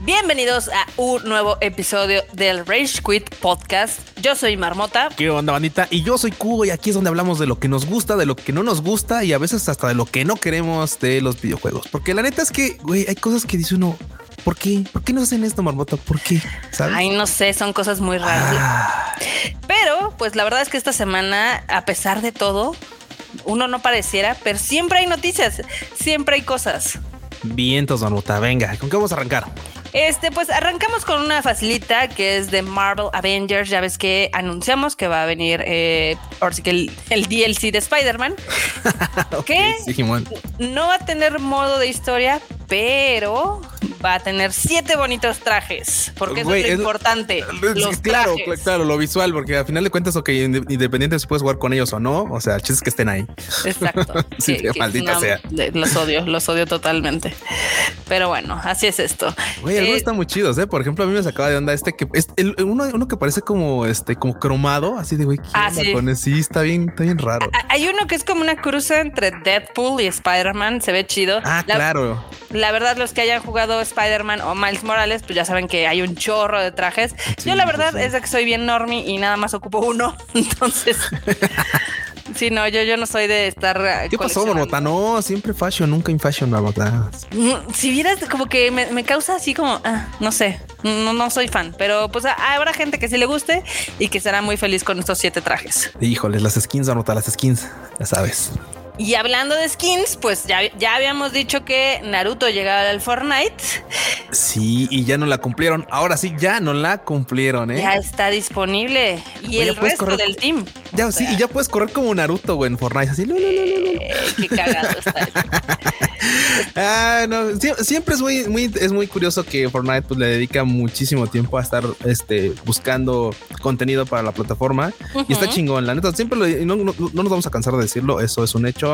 Bienvenidos a un nuevo episodio del Rage Quit Podcast. Yo soy Marmota. ¿Qué onda, bandita? Y yo soy Cubo y aquí es donde hablamos de lo que nos gusta, de lo que no nos gusta y a veces hasta de lo que no queremos de los videojuegos. Porque la neta es que, güey, hay cosas que dice uno, ¿por qué? ¿Por qué no hacen esto, Marmota? ¿Por qué? ¿Sabes? Ay, no sé, son cosas muy raras. Ah. Pero, pues la verdad es que esta semana, a pesar de todo, uno no pareciera, pero siempre hay noticias, siempre hay cosas. Vientos, Marmota, venga, ¿con qué vamos a arrancar? Este, pues arrancamos con una facilita que es de Marvel Avengers. Ya ves que anunciamos que va a venir eh, ahora sí que el, DLC de Spider-Man. que no va a tener modo de historia, pero va a tener siete bonitos trajes, porque eso es lo importante. claro, claro, lo visual, porque al final de cuentas, ok, independiente si puedes jugar con ellos o no, o sea, chistes que estén ahí. Exacto. sí, maldita sea. Los odio, los odio totalmente. Pero bueno, así es esto. Güey, algunos están muy chidos, ¿eh? Por ejemplo, a mí me sacaba de onda este que es el, uno, uno que parece como este, como cromado, así de güey. Ah, sí. sí, está bien, está bien raro. Hay uno que es como una cruza entre Deadpool y Spider-Man, se ve chido. Ah, claro. La verdad, los que hayan jugado Spider-Man o Miles Morales, pues ya saben que hay un chorro de trajes. Yo la verdad es de que soy bien normie y nada más ocupo uno. Entonces, sí, no, yo, yo no soy de estar. Eh, ¿Qué pasó, Marmota? No, siempre fashion, nunca in fashion, Marmota. Mm, si vieras, como que me, causa así como, ah, no sé, no, no soy fan, pero pues habrá gente que sí le guste y que será muy feliz con estos siete trajes. Híjoles, las skins, Marmota, las skins, ya sabes. Y hablando de skins, pues ya, ya habíamos dicho que Naruto llegaba al Fortnite. Sí, y ya no la cumplieron. Ahora sí, ya no la cumplieron, ¿eh? Ya está disponible. Y el resto del team. Ya, sí, y ya puedes correr como Naruto, güey, en Fortnite. Así, eh, qué cagado está. ah, no, siempre es muy, muy, es muy curioso que Fortnite pues, le dedica muchísimo tiempo a estar este, buscando contenido para la plataforma. Y está chingón, la neta. Siempre lo, no, no, no nos vamos a cansar de decirlo. Eso es un hecho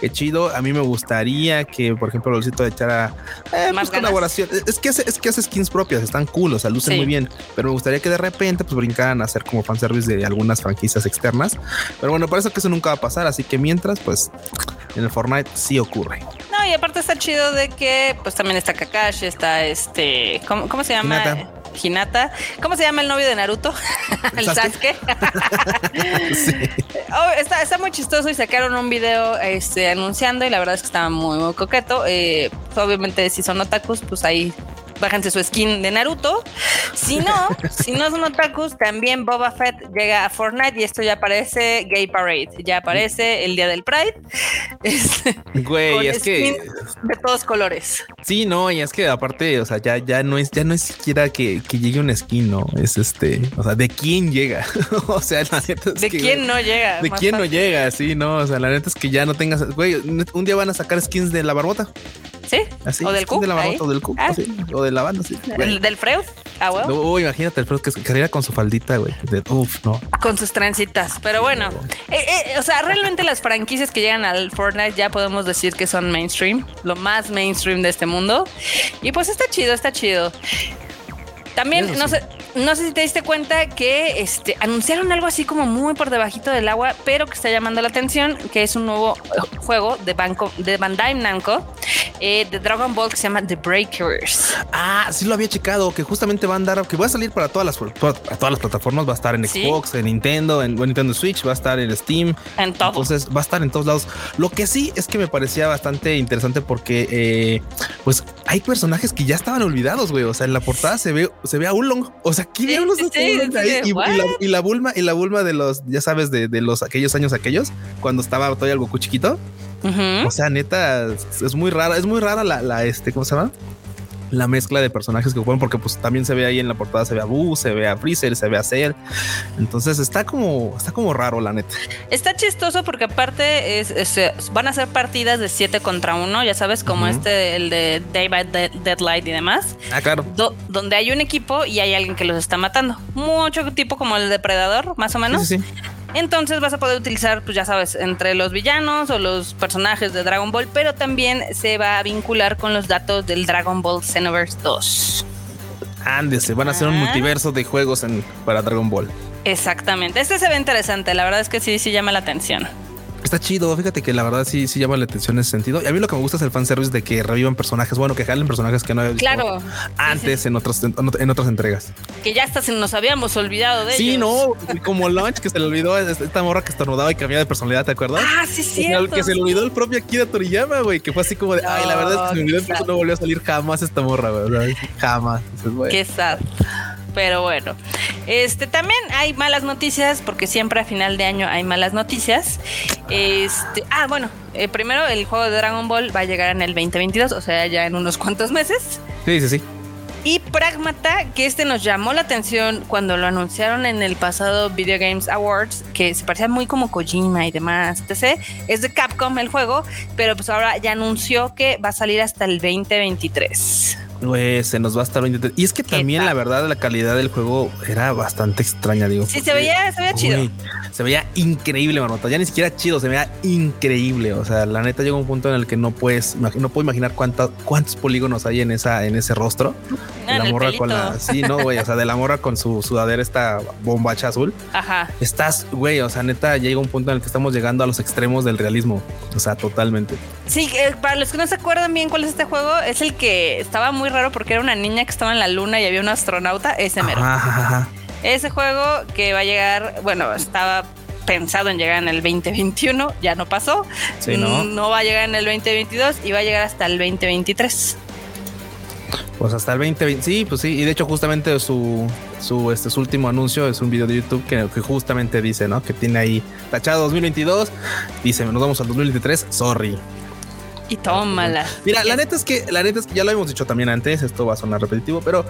Qué chido. A mí me gustaría que, por ejemplo, Lolcito echara eh, más pues, colaboración. Es que, hace, es que hace skins propias, están cool, o sea, lucen muy bien. Pero me gustaría que de repente pues brincaran a hacer como fanservice de algunas franquicias externas. Pero bueno, parece que eso nunca va a pasar. Así que mientras, pues en el Fortnite sí ocurre. No, y aparte está chido de que pues también está Kakashi, está este, ¿cómo, cómo se llama? Hinata. ¿Cómo se llama el novio de Naruto? el Sasuke. Oh, está, muy chistoso y sacaron un video este, anunciando y la verdad es que estaba muy, muy coqueto. Eh, obviamente si son otakus, pues ahí bájense su skin de Naruto. Si no, si no son otakus, también Boba Fett llega a Fortnite y esto ya aparece Gay Parade. Ya aparece el día del Pride. Güey, es que de todos colores. Sí, no, y es que aparte, o sea, ya, ya no es, ya no es siquiera que, que llegue un skin, no, es este, o sea, de quién llega. o sea, la neta es de quién no llega. De quién no llega, sí, no, o sea, la neta es que ya no tengas, güey, un día van a sacar skins de la barbota. ¿Sí? Así, o del Q. De la o del Q. Ah. O de la banda, sí. ¿Del, Freud? Ah, bueno. imagínate el Freud que carrera con su faldita, güey. Uf, no. Con sus trencitas. Pero bueno, eh, eh, o sea, realmente las franquicias que llegan al Fortnite ya podemos decir que son mainstream, lo más mainstream de este mundo. Y pues está chido, está chido. También, no sé, no sé si te diste cuenta que este, anunciaron algo así como muy por debajito del agua, pero que está llamando la atención, que es un nuevo eh, juego de, banco, de Bandai Namco, eh, de Dragon Ball que se llama The Breakers. Ah, sí lo había checado, que justamente va a andar, que va a salir para todas las, todas, las plataformas, va a estar en Xbox, en Nintendo, en Nintendo Switch, va a estar en Steam. En todo. Entonces va a estar en todos lados. Lo que sí es que me parecía bastante interesante porque eh, pues hay personajes que ya estaban olvidados, güey. O sea, en la portada se ve, se ve a Ulong. O sea, aquí veo los ahí. Y, la, y, la, Bulma, y la Bulma de los, ya sabes, de, de los aquellos años aquellos, cuando estaba todavía el Goku chiquito. O sea, neta, es muy rara, es muy rara la, la este, ¿cómo se llama? La mezcla de personajes que ocupan, porque pues también se ve ahí en la portada, se ve a Boo, se ve a Freezer, se ve a Cell. Entonces está como, está como raro, la neta. Está chistoso porque aparte es, van a ser partidas de 7 contra 1, ya sabes, como este, el de Day by Deadlight y demás. Ah, claro. donde hay un equipo y hay alguien que los está matando. Mucho tipo como el depredador, más o menos. sí. Entonces vas a poder utilizar, pues ya sabes, entre los villanos o los personajes de Dragon Ball, pero también se va a vincular con los datos del Dragon Ball Xenoverse 2. Ándese, van a hacer un ah. multiverso de juegos para Dragon Ball. Exactamente. Este se ve interesante, la verdad es que sí, sí llama la atención. Está chido, fíjate que la verdad sí, sí llama la atención en ese sentido. Y a mí lo que me gusta es el fanservice de que revivan personajes, bueno, que jalen personajes que no había visto claro. antes En, otros, en, otras entregas. Que ya hasta nos habíamos olvidado de sí, no, como Launch que se le olvidó esta morra que estornudaba y cambiaba de personalidad, ¿te acuerdas? Ah, sí, sí. Que se le olvidó el propio Akira Toriyama, güey, que fue así como de, ay, la verdad es que se me olvidó, no volvió a salir jamás esta morra, güey, jamás. Qué sad. Pero bueno, este también hay malas noticias porque siempre a final de año hay malas noticias. Este, ah, bueno, eh, primero el juego de Dragon Ball va a llegar en el 2022, o sea, ya en unos cuantos meses. Sí, sí, sí. Y Pragmata, que este nos llamó la atención cuando lo anunciaron en el pasado Video Games Awards, que se parecía muy como Kojima y demás, etc. Es de Capcom el juego, pero pues ahora ya anunció que va a salir hasta el 2023. Pues se nos va a estar Y es que también la verdad la calidad del juego era bastante extraña, digo. Sí, se veía, se veía chido. Se veía increíble, marmota. Ya ni siquiera chido, se veía increíble. O sea, la neta llega un punto en el que no puedes, no puedo imaginar cuántos cuántos polígonos hay en esa, en ese rostro. de la morra con la, sí, no, güey. O sea, de la morra con su sudadera esta bombacha azul. Ajá. Estás, güey. O sea, neta, llega un punto en el que estamos llegando a los extremos del realismo. O sea, totalmente. Sí, eh, para los que no se acuerdan bien cuál es este juego, es el que estaba muy raro porque era una niña que estaba en la luna y había un astronauta, ese mero. Ese juego que va a llegar, bueno, estaba pensado en llegar en el 2021, ya no pasó. ¿no? no va a llegar en el 2022 y va a llegar hasta el 2023. Pues hasta el 2020, sí, pues sí, y de hecho justamente su, su, este, su último anuncio es un video de YouTube que, que, justamente dice, ¿no? Que tiene ahí tachado 2022, dice, nos vamos al 2023, sorry. Y tómala. Mira, la neta es que, la neta es que ya lo hemos dicho también antes, esto va a sonar repetitivo, pero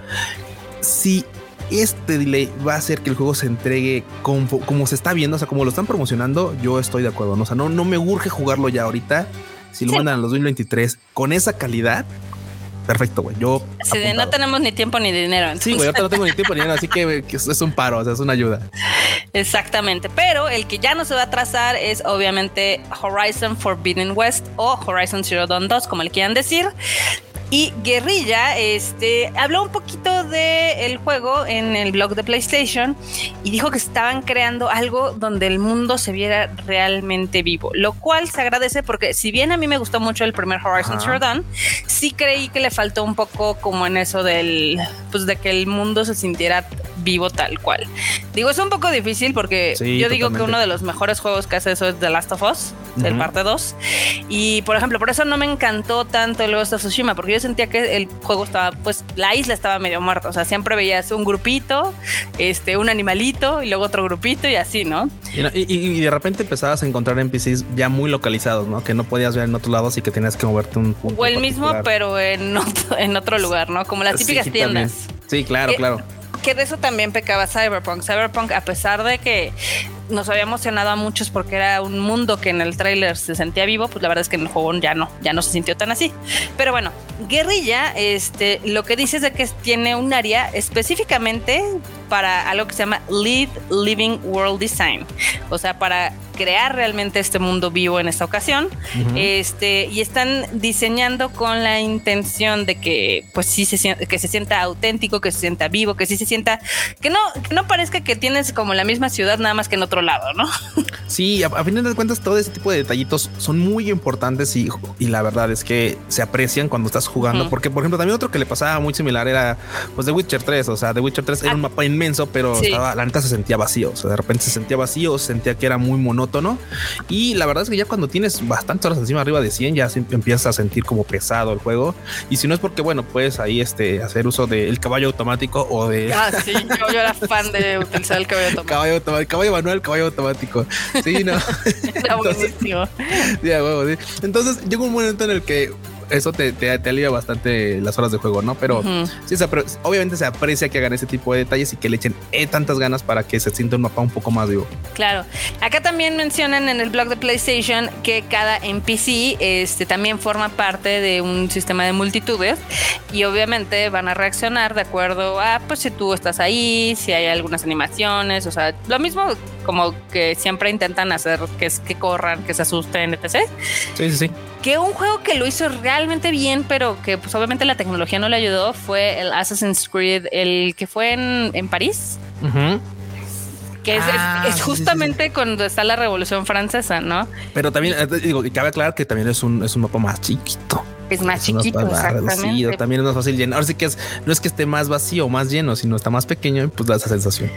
si este delay va a hacer que el juego se entregue como, se está viendo, o sea, como lo están promocionando, yo estoy de acuerdo. ¿no? O sea, no, no me urge jugarlo ya ahorita. Si lo mandan en 2023 con esa calidad, perfecto, güey. Yo. Sí, no tenemos ni tiempo ni dinero. Sí, güey, ahorita no tengo ni tiempo ni dinero, así que, es un paro, o sea, es una ayuda. Exactamente, pero el que ya no se va a trazar es obviamente Horizon Forbidden West o Horizon Zero Dawn 2, como le quieran decir. Y Guerrilla este, habló un poquito del juego en el blog de PlayStation y dijo que estaban creando algo donde el mundo se viera realmente vivo, lo cual se agradece porque si bien a mí me gustó mucho el primer Horizon Zero Dawn, sí creí que le faltó un poco como en eso del, pues de que el mundo se sintiera vivo tal cual. Digo, es un poco difícil porque yo digo que uno de los mejores juegos que hace eso es The Last of Us, del parte 2. Y por ejemplo, por eso no me encantó tanto el Ghost of Tsushima, porque yo sentía que el juego estaba, pues la isla estaba medio muerta. O sea, siempre veías un grupito, este, un animalito y luego otro grupito y así, ¿no? Y, de repente empezabas a encontrar NPCs ya muy localizados, ¿no? Que no podías ver en otro lado, así que tenías que moverte un punto. O el mismo, pero en otro, en otro lugar, ¿no? Como las típicas tiendas. Sí, claro, claro que de eso también pecaba Cyberpunk. Cyberpunk, a pesar de que nos había emocionado a muchos porque era un mundo que en el tráiler se sentía vivo, pues la verdad es que en el juego ya no, ya no se sintió tan así. Pero bueno, Guerrilla, este, lo que dice es de que tiene un área específicamente para algo que se llama Lead Living World Design, o sea, para crear realmente este mundo vivo en esta ocasión. Este, y están diseñando con la intención de que pues sí se que se sienta auténtico, que se sienta vivo, que sí se sienta que no que no parezca que tienes como la misma ciudad nada más que en otro lado, ¿no? Sí, a, final de cuentas todo ese tipo de detallitos son muy importantes y, y la verdad es que se aprecian cuando estás jugando, porque por ejemplo también otro que le pasaba muy similar era pues The Witcher 3, o sea, The Witcher 3 era un ah. mapa inmenso, pero la neta se sentía vacío, o sea, de repente se sentía vacío, se sentía que era muy monótono y la verdad es que ya cuando tienes bastantes horas encima arriba de 100 ya empiezas a sentir como pesado el juego y si no es porque bueno, puedes ahí este hacer uso del caballo automático o de Ah, sí, yo, era fan de utilizar el caballo automático. Caballo automático, caballo manual, caballo automático. Sí, no. Entonces, Entonces llegó un momento en el que eso te, te, alivia bastante las horas de juego, ¿no? Pero sí, obviamente se aprecia que hagan ese tipo de detalles y que le echen eh, tantas ganas para que se sienta un mapa un poco más vivo. Claro. Acá también mencionan en el blog de PlayStation que cada NPC este, también forma parte de un sistema de multitudes y obviamente van a reaccionar de acuerdo a, pues, si tú estás ahí, si hay algunas animaciones, o sea, lo mismo como que siempre intentan hacer que es que corran, que se asusten, etc. Sí, sí, sí. Que un juego que lo hizo realmente bien, pero que pues obviamente la tecnología no le ayudó, fue el Assassin's Creed, el que fue en, en París Que es, Ah, es- es sí, sí, justamente cuando está la Revolución Francesa, ¿no? Pero también, eh, digo, y cabe aclarar que también es un, es un mapa más chiquito. Es más chiquito, más exactamente. reducido, también es más fácil llenar. Ahora sí que es, no es que esté más vacío o más lleno, sino está más pequeño y pues da esa sensación.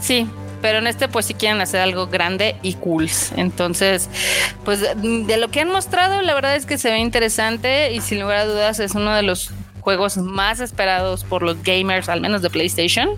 Sí, pero en este pues si quieren hacer algo grande y cool. Entonces, pues de lo que han mostrado, la verdad es que se ve interesante y sin lugar a dudas es uno de los juegos más esperados por los gamers, al menos de PlayStation,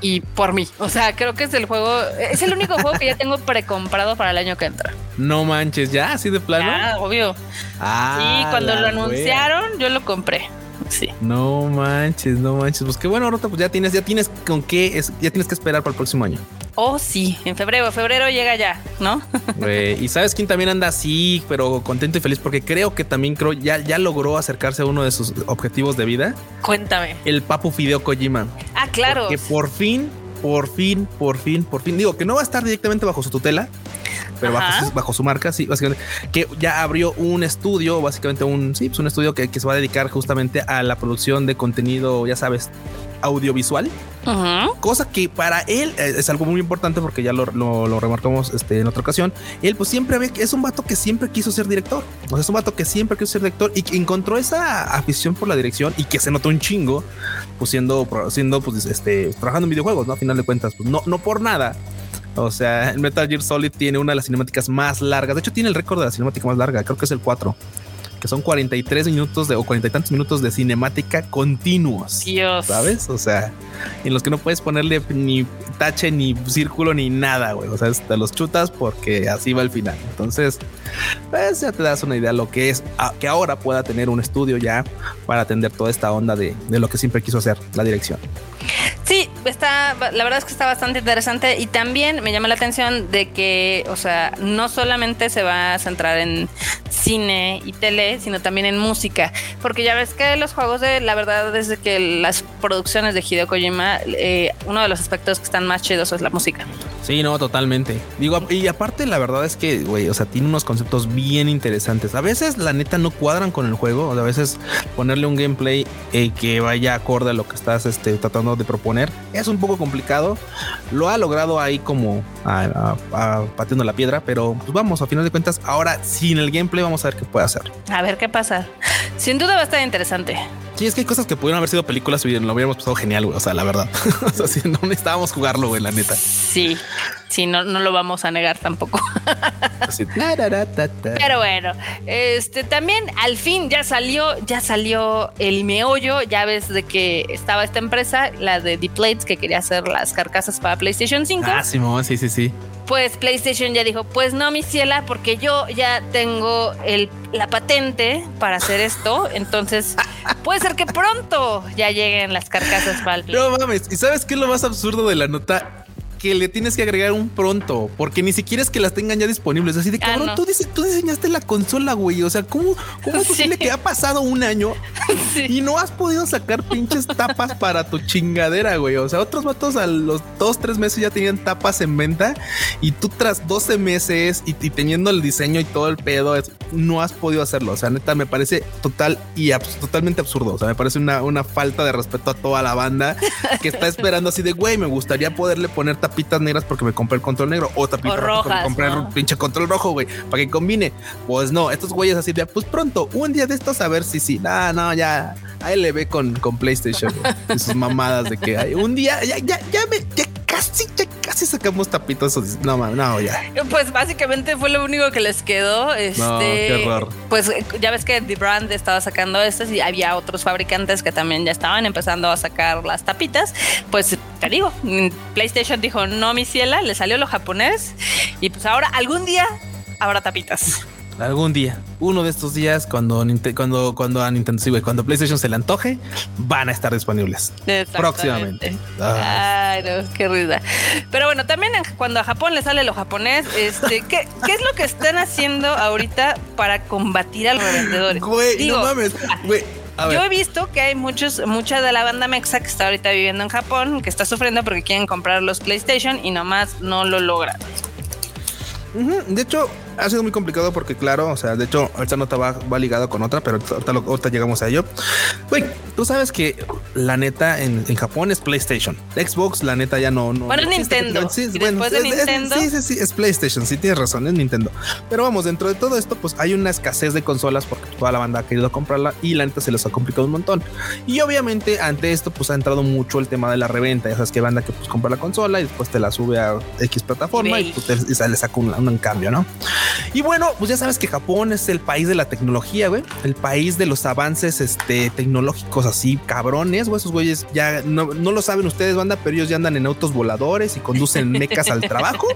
y por mí. O sea, creo que es el juego, es el único juego que ya tengo precomprado para el año que entra. No manches, ya así de plano. Ah, obvio. Ah, sí, cuando lo wea. anunciaron, yo lo compré. Sí. No manches, no manches. Pues qué bueno, Rota, pues ya tienes, ya tienes con qué, es, ya tienes que esperar para el próximo año. Oh, sí, en febrero, febrero llega ya, ¿no? Güey, y sabes quién también anda así, pero contento y feliz porque creo que también creo ya, ya logró acercarse a uno de sus objetivos de vida, Cuéntame. el Papu Fideo Kojima. Ah, claro. Que por fin, por fin, por fin, por fin, digo que no va a estar directamente bajo su tutela, pero bajo su, bajo su marca, sí, básicamente, que ya abrió un estudio, básicamente un, sí, pues un estudio que, que se va a dedicar justamente a la producción de contenido, ya sabes, audiovisual, cosa que para él eh, es algo muy importante porque ya lo, lo, lo remarcamos este, en otra ocasión. Él pues siempre que es un vato que siempre quiso ser director. O sea, es un vato que siempre quiso ser director y que encontró esa afición por la dirección y que se notó un chingo, pues siendo, siendo pues este, trabajando en videojuegos, ¿no? A final de cuentas, pues no, no por nada. O sea, el Metal Gear Solid tiene una de las cinemáticas más largas. De hecho, tiene el récord de la cinemática más larga. Creo que es el 4. Que son 43 minutos de, o 40 y tantos minutos de cinemática continuos. Dios. ¿Sabes? O sea, en los que no puedes ponerle ni tache, ni círculo, ni nada, güey. O sea, te los chutas porque así va el final. Entonces, pues ya te das una idea de lo que es a- que ahora pueda tener un estudio ya para atender toda esta onda de, de lo que siempre quiso hacer, la dirección. Sí, está, la verdad es que está bastante interesante y también me llama la atención de que, o sea, no solamente se va a centrar en cine y tele, sino también en música, porque ya ves que los juegos de, la verdad es de que las producciones de Hideo Kojima, eh, uno de los aspectos que están más chidos es la música. Sí, no, totalmente. Digo, y aparte la verdad es que, güey, o sea, tiene unos conceptos bien interesantes. A veces la neta no cuadran con el juego, o sea, a veces ponerle un gameplay eh, que vaya acorde a lo que estás este, tratando de proponer es un poco complicado. Lo ha logrado ahí como a- a- a- pateando la piedra, pero pues vamos, a final de cuentas, ahora sin el gameplay vamos a ver qué puede hacer. A ver qué pasa. Sin duda va a estar interesante. Sí, es que hay cosas que pudieron haber sido películas y lo hubiéramos pasado genial, güey. O sea, la verdad. o sea, sí, no necesitábamos jugarlo, güey, la neta. Sí, sí, no, no lo vamos a negar tampoco. Pero bueno, este también al fin ya salió, ya salió el meollo. Ya ves de que estaba esta empresa, la de The Plates, que quería hacer las carcasas para PlayStation 5. Ah, Simón, sí, sí, sí. Pues PlayStation ya dijo, pues no, mi ciela, porque yo ya tengo el, la patente para hacer esto. Entonces, puede ser que pronto ya lleguen las carcasas para el Play. No mames. ¿Y sabes qué es lo más absurdo de la nota? Que le tienes que agregar un pronto, porque ni siquiera es que las tengan ya disponibles. Así de Ah, cabrón, no. tú, dise- tú diseñaste la consola, güey. O sea, ¿cómo, cómo es Sí. posible que ha pasado un año Sí. y no has podido sacar pinches tapas para tu chingadera, güey? O sea, otros vatos a los dos, tres meses ya tenían tapas en venta y tú tras 12 meses y, y teniendo el diseño y todo el pedo, es- no has podido hacerlo. O sea, neta, me parece total y abs- totalmente absurdo. O sea, me parece una, una falta de respeto a toda la banda que está esperando así de, güey, me gustaría poderle poner tapitas negras porque me compré el control negro o tapitas rojas porque rojas, compré ¿no? el pinche control rojo, güey, para que combine. Pues no, estos güeyes así de, pues pronto, un día de estos a ver si sí. No, no, ya, ahí le ve con, con PlayStation güey, y sus mamadas de que ay, un día, ya, ya, ya, me, ya casi, ya casi sacamos tapitos. No, no, ya. Pues básicamente fue lo único que les quedó. Este, No, qué horror. Pues eh, ya ves que The Brand estaba sacando estas y había otros fabricantes que también ya estaban empezando a sacar las tapitas. Pues te digo, PlayStation dijo no, mi ciela, le salió lo japonés y pues ahora algún día habrá tapitas. Algún día, uno de estos días, cuando, cuando, cuando a Nintendo, sí, güey, cuando PlayStation se le antoje, van a estar disponibles. Próximamente. Ah. Ay, no, qué risa. Pero bueno, también cuando a Japón le sale lo japonés, este, ¿qué, ¿qué es lo que están haciendo ahorita para combatir a los revendedores? Güey, Digo, no mames, güey. A ver. Yo he visto que hay muchos, mucha de la banda mexa que está ahorita viviendo en Japón, que está sufriendo porque quieren comprar los PlayStation y nomás no lo logran. De hecho, ha sido muy complicado porque, claro, o sea, de hecho, esta nota va, va ligada con otra, pero ahorita, llegamos a ello. Güey, tú sabes que la neta en, Japón es PlayStation. Xbox, la neta ya no. no bueno, es Nintendo. Sí, bueno, de Nintendo. sí, sí, sí, es PlayStation. Sí, tienes razón, es Nintendo. Pero vamos, dentro de todo esto, pues hay una escasez de consolas porque toda la banda ha querido comprarla y la neta se les ha complicado un montón. Y obviamente, ante esto, pues ha entrado mucho el tema de la reventa. Ya sabes que banda que pues compra la consola y después te la sube a X plataforma y pues te, le saca un, un cambio, ¿no? Y bueno, pues ya sabes que Japón es el país de la tecnología, güey. El país de los avances este, tecnológicos así cabrones, güey. Esos güeyes ya no, lo saben ustedes, banda, pero ellos ya andan en autos voladores y conducen mecas al trabajo.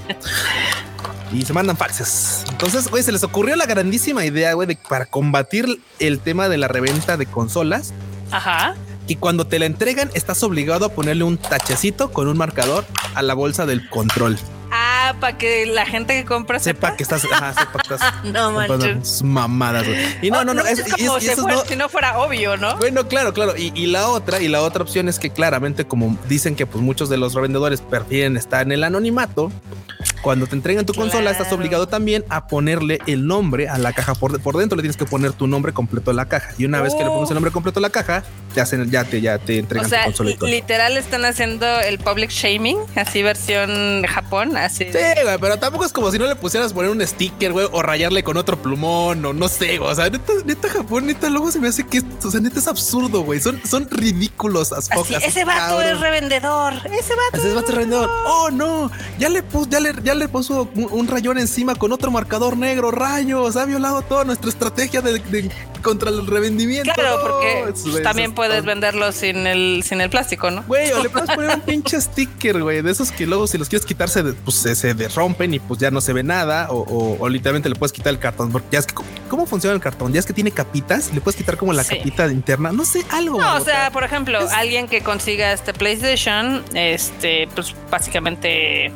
Y se mandan faxes. Entonces, güey, se les ocurrió la grandísima idea, güey, de para combatir el tema de la reventa de consolas. Ajá. Y cuando te la entregan, estás obligado a ponerle un tachecito con un marcador a la bolsa del control. Ah, para que la gente que compra sepa, que estás, ajá, sepa que estás no manches. mamadas. Güey. Y no, no, no, es, como si no fuera obvio, ¿no? Bueno, claro, claro. Y, y, la otra, y la otra opción es que claramente, como dicen que pues muchos de los revendedores prefieren estar en el anonimato, cuando te entregan tu consola, estás obligado también a ponerle el nombre a la caja por, por dentro. Le tienes que poner tu nombre completo a la caja. Y una vez que le pongas el nombre completo a la caja, te hacen, ya te, ya te entregan o sea, tu consola. Literal están haciendo el public shaming, así versión Japón, así. Sí, güey, pero tampoco es como si no le pusieras poner un sticker, güey, o rayarle con otro plumón, o no sé, güey. O sea, neta, neta Japón, neta, luego se me hace que, o sea, neta es absurdo, güey. Son, son ridículos as Ese vato es revendedor. Ese vato. Ese vato es revendedor. Oh, no. Ya le puse, ya le, ya le puso un, rayón encima con otro marcador negro. Rayos, ha violado toda nuestra estrategia de, contra el revendimiento. Claro, porque también puedes venderlo sin el, sin el plástico, ¿no? Güey, o le puedes poner un pinche sticker, güey, de esos que luego si los quieres quitarse, pues se, derrompen y pues ya no se ve nada. O, literalmente le puedes quitar el cartón. Porque ya es que, ¿cómo funciona el cartón? Ya es que tiene capitas, le puedes quitar como la capita interna. No sé, algo. No, o sea, por ejemplo, alguien que consiga este PlayStation, este, pues básicamente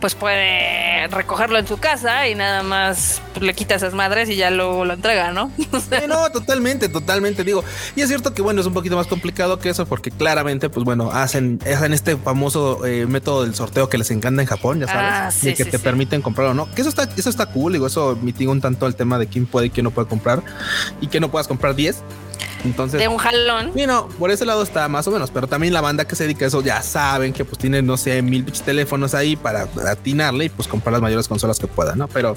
pues puede recogerlo en su casa y nada más le quita esas madres y ya luego lo entrega, ¿no? no, totalmente, totalmente. Digo, y es cierto que bueno, es un poquito más complicado que eso porque claramente, pues bueno, hacen, hacen este famoso eh, método del sorteo que les encanta en Japón, ya sabes, ah, que te permiten comprar o no. Que eso está, eso está cool, digo, eso mitiga un tanto el tema de quién puede y quién no puede comprar y que no puedas comprar 10 entonces, de un jalón. Y no, por ese lado está más o menos, pero también la banda que se dedica a eso ya saben que pues tienen, no sé, mil teléfonos ahí para atinarle y pues comprar las mayores consolas que puedan, ¿no? Pero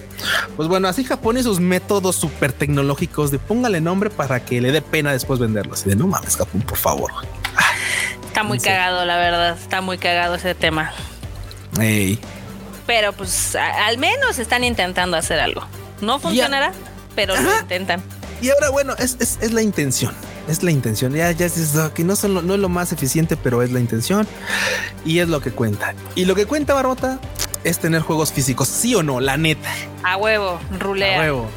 pues bueno, así Japón y sus métodos súper tecnológicos de póngale nombre para que le dé pena después venderlos. Y de no mames, Japón, por favor. Está muy cagado, la verdad. Está muy cagado ese tema. Pero pues al menos están intentando hacer algo. No funcionará, pero lo intentan. Y ahora, bueno, es, es, la intención. Es la intención. Ya, ya es que no, son no es lo más eficiente, pero es la intención. Y es lo que cuenta. Y lo que cuenta, Barbota, es tener juegos físicos, sí o no, la neta. A huevo, rulea. A huevo.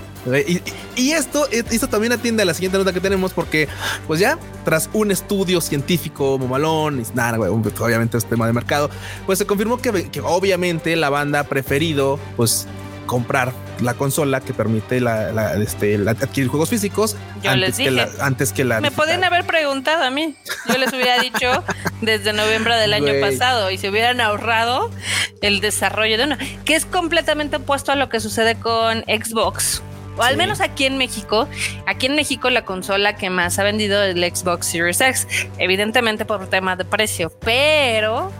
Y, esto, esto también atiende a la siguiente nota que tenemos porque, pues ya, tras un estudio científico, momalón, y nada, obviamente es tema de mercado, pues se confirmó que, que obviamente la banda preferido, pues, comprar la consola que permite la, este, adquirir juegos físicos Yo antes, les dije, que la, antes que la. Me pueden haber preguntado a mí. Yo les hubiera dicho desde noviembre del año pasado y se hubieran ahorrado el desarrollo de una que es completamente opuesto a lo que sucede con Xbox. O al menos aquí en México. Aquí en México la consola que más ha vendido es el Xbox Series X. Evidentemente por tema de precio. Pero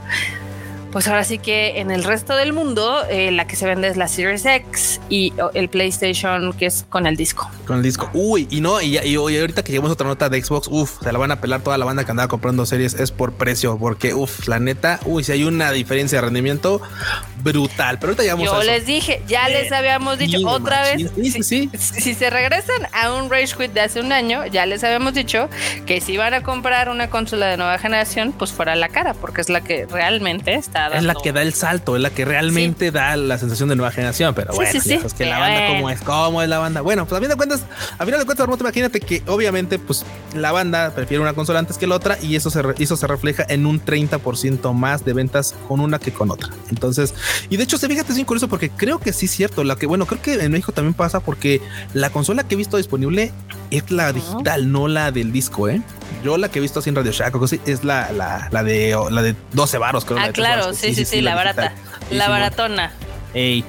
pues ahora sí que en el resto del mundo eh, la que se vende es la Series X y el PlayStation que es con el disco. Con el disco. Uy, y no, y, y, ahorita que llegamos a otra nota de Xbox, uff, se la van a pelar toda la banda que andaba comprando series es por precio, porque uff, la neta, uy, si hay una diferencia de rendimiento brutal. Pero ahorita llegamos Yo les dije, ya les habíamos dicho otra vez. Sí, sí, si, se regresan a un Rage Quit de hace un año, ya les habíamos dicho que si van a comprar una consola de nueva generación, pues fuera la cara, porque es la que realmente está es la que da el salto, es la que realmente da la sensación de nueva generación. Pero bueno, es que la banda, ¿cómo es? ¿Cómo es la banda? Bueno, pues a fin de cuentas, a final de cuentas, imagínate que obviamente, pues la banda prefiere una consola antes que la otra y eso se, eso se refleja en un 30% más de ventas con una que con otra. Entonces, y de hecho, se fíjate, es bien curioso porque creo que sí es cierto. La que, bueno, creo que en México también pasa porque la consola que he visto disponible es la digital, no la del disco, ¿eh? Yo la que he visto así en Radio Shack es la, la, la, de la de 12 varos, creo. Ah, claro, sí, sí, sí, la, barata. La baratona. Ey.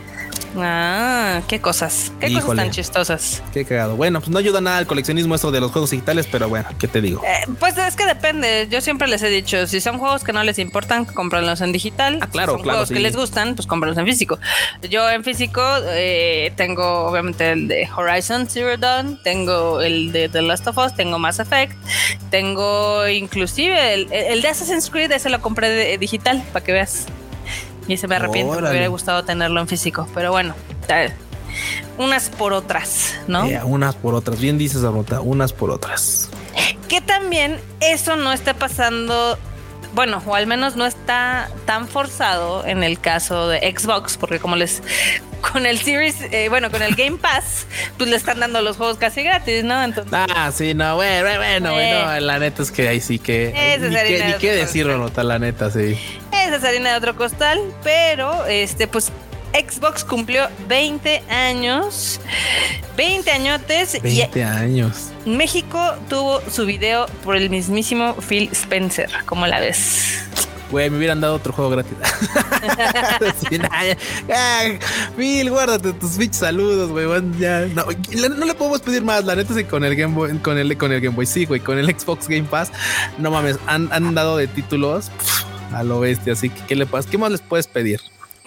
Ah, qué cosas, qué cosas tan chistosas. Qué cagado. Bueno, pues no ayuda nada al coleccionismo eso de los juegos digitales, pero bueno, ¿qué te digo? Eh, pues es que depende. Yo siempre les he dicho, si son juegos que no les importan, cómpranlos en digital. Ah, claro, si son claro. Juegos que les gustan, pues cómpranlos en físico. Yo en físico eh, tengo obviamente el de Horizon Zero Dawn, tengo el de The Last of Us, tengo Mass Effect, tengo inclusive el, el de Assassin's Creed, ese lo compré de, digital para que veas. Y se me arrepiento, me hubiera gustado tenerlo en físico. Pero bueno, unas por otras, ¿no? unas por otras. Bien dices, Arnota, unas por otras. Que también eso no está pasando bueno, o al menos no está tan forzado en el caso de Xbox, porque como les con el Series, eh, bueno, con el Game Pass, pues le están dando los juegos casi gratis, ¿no? Entonces, ah, sí, no, bueno, bueno, bueno, eh. la neta es que ahí sí que ni, qué, ni qué decirlo, nota, la neta, sí. Esa es harina de otro costal, pero este, pues Xbox cumplió 20 años. 20 añotes. 20 años. México tuvo su video por el mismísimo Phil Spencer. ¿Cómo la ves? Güey, me hubieran dado otro juego gratis. Phil, guárdate tus bitch saludos, güey. No, no, le podemos pedir más. La neta es que con el Game Boy, con el, con el Game Boy, sí, güey. Con el Xbox Game Pass, no mames, han, han dado de títulos a lo bestia. Así que, ¿qué le pasa? ¿Qué más les puedes pedir?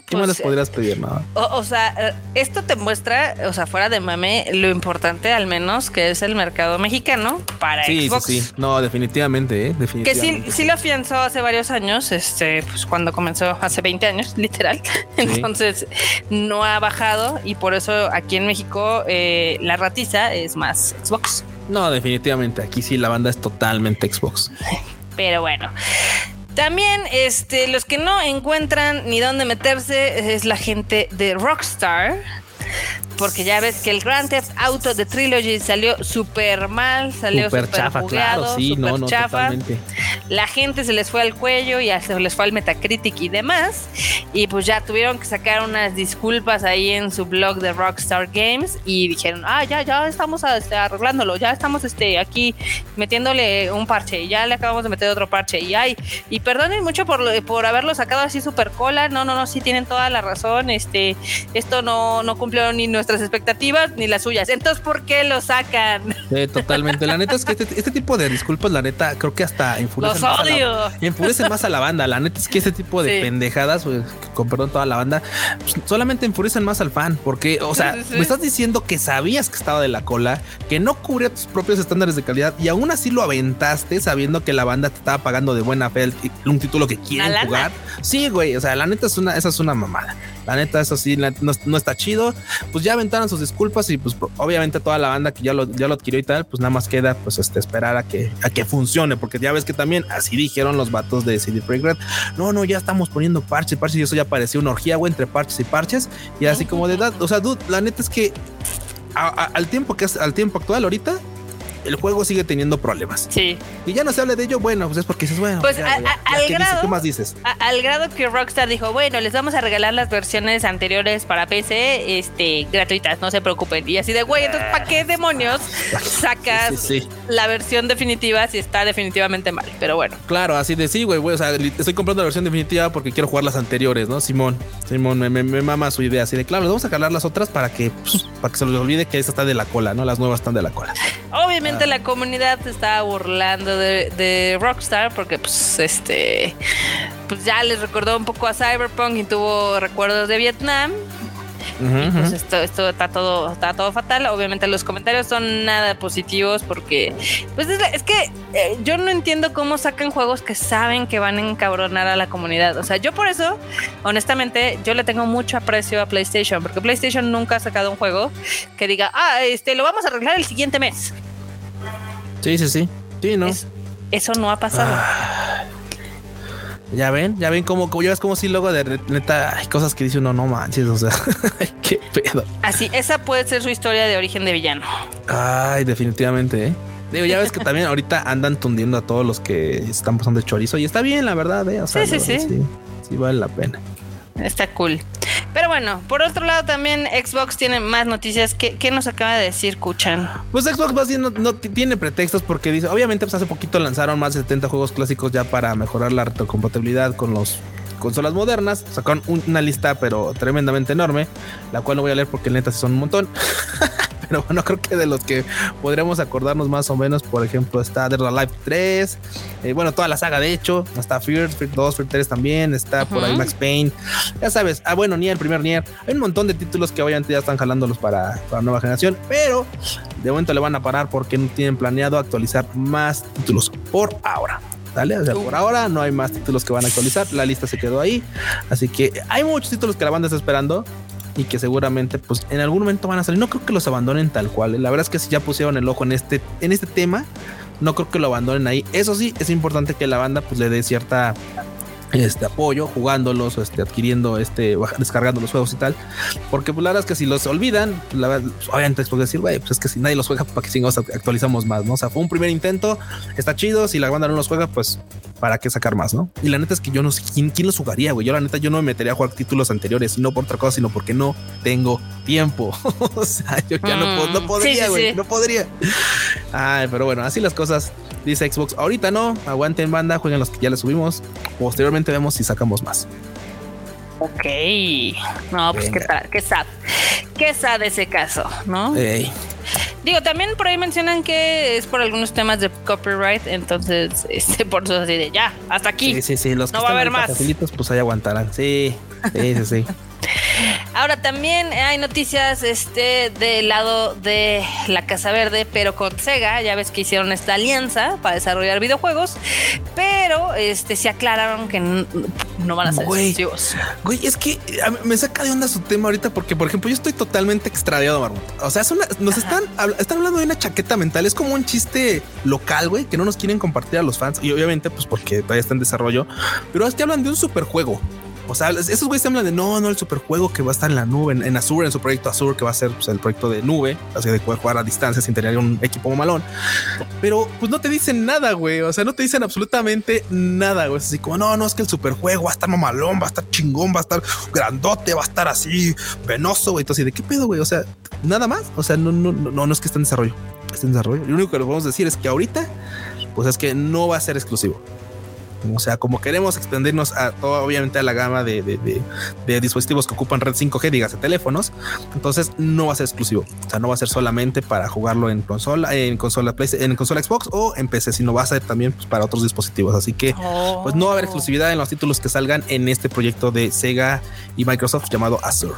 ¿Qué más les pues, podrías pedir? No? O, sea, eh, esto te muestra, o sea, fuera de mame, lo importante al menos que es el mercado mexicano para Xbox. Sí, sí, no, definitivamente, ¿eh? definitivamente. Que sí, sí lo afianzó hace varios años, este, pues cuando comenzó hace 20 años, literal. Entonces, no ha bajado y por eso aquí en México eh, la ratiza es más Xbox. No, definitivamente, aquí sí la banda es totalmente Xbox. Pero bueno, también, este, los que no encuentran ni dónde meterse es la gente de Rockstar porque ya ves que el Grand Theft Auto de Trilogy salió súper mal, salió súper chafa, claro, sí, no, no, chafa. La gente se les fue al cuello y se les fue al Metacritic y demás. Y pues ya tuvieron que sacar unas disculpas ahí en su blog de Rockstar Games y dijeron, ah, ya, ya estamos este, arreglándolo, ya estamos este, aquí metiéndole un parche y ya le acabamos de meter otro parche y ay, y perdonen mucho por, por haberlo sacado así súper cola, no, no, no, sí tienen toda la razón, este, esto no, no cumplió ni nuestra expectativas ni las suyas. Entonces, ¿por qué lo sacan? totalmente. La neta es que este, este, tipo de disculpas, la neta, creo que hasta enfurecen, más, A la, más a la banda. La neta es que este tipo de pendejadas, pues, con perdón, toda la banda, pues, solamente enfurecen más al fan. Porque, o sea, me estás diciendo que sabías que estaba de la cola, que no cubría tus propios estándares de calidad y aún así lo aventaste sabiendo que la banda te estaba pagando de buena fe un título que quieren jugar. Sí, güey. O sea, la neta es una, esa es una mamada. La neta, eso sí, no, está chido. Pues ya aventaron sus disculpas y pues obviamente toda la banda que ya lo, ya lo adquirió y tal, pues nada más queda pues este, esperar a que, a que funcione, porque ya ves que también así dijeron los vatos de CD Projekt no, no, ya estamos poniendo parches, parches y eso ya parecía una orgía, güey, entre parches y parches y así como de edad, o sea, dude, la neta es que al tiempo que al tiempo actual ahorita el juego sigue teniendo problemas. Sí. Y ya no se habla de ello, bueno, pues es porque dices, bueno, pues al grado, ¿qué más dices? al grado que Rockstar dijo, bueno, les vamos a regalar las versiones anteriores para PC, este, gratuitas, no se preocupen. Y así de, güey, entonces, ¿para qué demonios sacas la versión definitiva si está definitivamente mal? Pero bueno. Claro, así de sí, güey, güey, o sea, estoy comprando la versión definitiva porque quiero jugar las anteriores, ¿no? Simón, Simón, me, me, mama su idea, así de, claro, les vamos a calar las otras para que, pues, para que se les olvide que esta está de la cola, ¿no? Las nuevas están de la cola. Obviamente la comunidad se estaba burlando de, Rockstar porque pues este pues ya les recordó un poco a Cyberpunk y tuvo recuerdos de Vietnam. y pues esto, esto está todo, está todo fatal. Obviamente los comentarios son nada positivos porque pues es, que eh, yo no entiendo cómo sacan juegos que saben que van a encabronar a la comunidad. O sea, yo por eso, honestamente, yo le tengo mucho aprecio a PlayStation, porque PlayStation nunca ha sacado un juego que diga, ah, este, lo vamos a arreglar el siguiente mes. Sí, sí, sí. Sí, ¿no? eso no ha pasado. Ah. ya ven, ya ven cómo, ya ves como si luego de neta hay cosas que dice uno, no manches, o sea, qué pedo. Así, esa puede ser su historia de origen de villano. Ay, definitivamente, ¿eh? Digo, ya ves que también ahorita andan tundiendo a todos los que están pasando de chorizo y está bien, la verdad, ¿eh? sí, sí, sí. Sí, vale la pena. Está cool. Pero bueno, por otro lado también Xbox tiene más noticias. ¿Qué, qué nos acaba de decir Kuchan? Pues Xbox más bien no, tiene pretextos porque dice, obviamente pues hace poquito lanzaron más de 70 juegos clásicos ya para mejorar la retrocompatibilidad con los consolas modernas. Sacaron una lista, pero tremendamente enorme, la cual no voy a leer porque neta son un montón. pero bueno, creo que de los que podríamos acordarnos más o menos, por ejemplo, está Dead or Alive 3, eh, bueno, toda la saga de hecho, está Fear, Fear 2, Fear 3 también, está por ahí Max Payne, ya sabes, ah, bueno, Nier, el primer Nier, hay un montón de títulos que obviamente ya están jalándolos para, para nueva generación, pero de momento le van a parar porque no tienen planeado actualizar más títulos por ahora. ¿Vale? O sea, por ahora no hay más títulos que van a actualizar. La lista se quedó ahí. Así que hay muchos títulos que la banda está esperando y que seguramente pues en algún momento van a salir. No creo que los abandonen tal cual. ¿eh? La verdad es que si ya pusieron el ojo en este, en este tema, no creo que lo abandonen ahí. Eso sí, es importante que la banda pues le dé cierta este apoyo jugándolos este adquiriendo este descargando los juegos y tal. Porque pues la verdad es que si los olvidan la verdad, obviamente después decir güey pues es que si nadie los juega para que sigamos actualizamos más no o sea fue un primer intento está chido si la banda no los juega pues para qué sacar más no y la neta es que yo no sé quién, quién los jugaría güey. Yo la neta yo no me metería a jugar títulos anteriores no por otra cosa sino porque no tengo tiempo. O sea yo ya no, no, mm, podría güey no podría. Ay pero bueno así las cosas dice Xbox ahorita no aguanten banda jueguen los que ya les subimos posteriormente vemos si sacamos más. Ok. No, pues qué tal, qué sad. Qué sad ese caso, ¿no? Digo, también por ahí mencionan que es por algunos temas de copyright, entonces, este, por eso así de ya, hasta aquí. Sí, sí, sí. Los no va a haber más. Pues ahí aguantarán. Sí, sí, sí. sí. Ahora también hay noticias este del lado de la Casa Verde, pero con Sega, ya ves que hicieron esta alianza para desarrollar videojuegos, pero este se aclararon que no, van a ser güey, güey, es que me saca de onda su tema ahorita porque por ejemplo, yo estoy totalmente extraviado, Marmot. O sea, nos están, están hablando de una chaqueta mental, es como un chiste local, güey, que no nos quieren compartir a los fans y obviamente pues porque todavía está en desarrollo, pero es que hablan de un superjuego. O sea, esos güeyes hablan de no, no, el superjuego que va a estar en la nube, en, Azure, en su proyecto Azure, que va a ser pues, el proyecto de nube, así de poder jugar a distancia sin tener un equipo malón. Pero pues no te dicen nada, güey. O sea, no te dicen absolutamente nada, güey. Es así como, no, no, es que el superjuego va a estar mamalón, va a estar chingón, va a estar grandote, va a estar así venoso, güey. Entonces, ¿de qué pedo, güey? O sea, nada más. O sea, no, no, no, no es que esté en desarrollo. Está en desarrollo. Lo único que les podemos decir es que ahorita, pues es que no va a ser exclusivo. O sea, como queremos extendernos a todo, obviamente a la gama de, dispositivos que ocupan red 5G, dígase teléfonos, entonces no va a ser exclusivo. O sea, no va a ser solamente para jugarlo en consola, en consola en consola Xbox o en PC, sino va a ser también pues, para otros dispositivos. Así que pues no va a haber exclusividad en los títulos que salgan en este proyecto de Sega y Microsoft llamado Azure.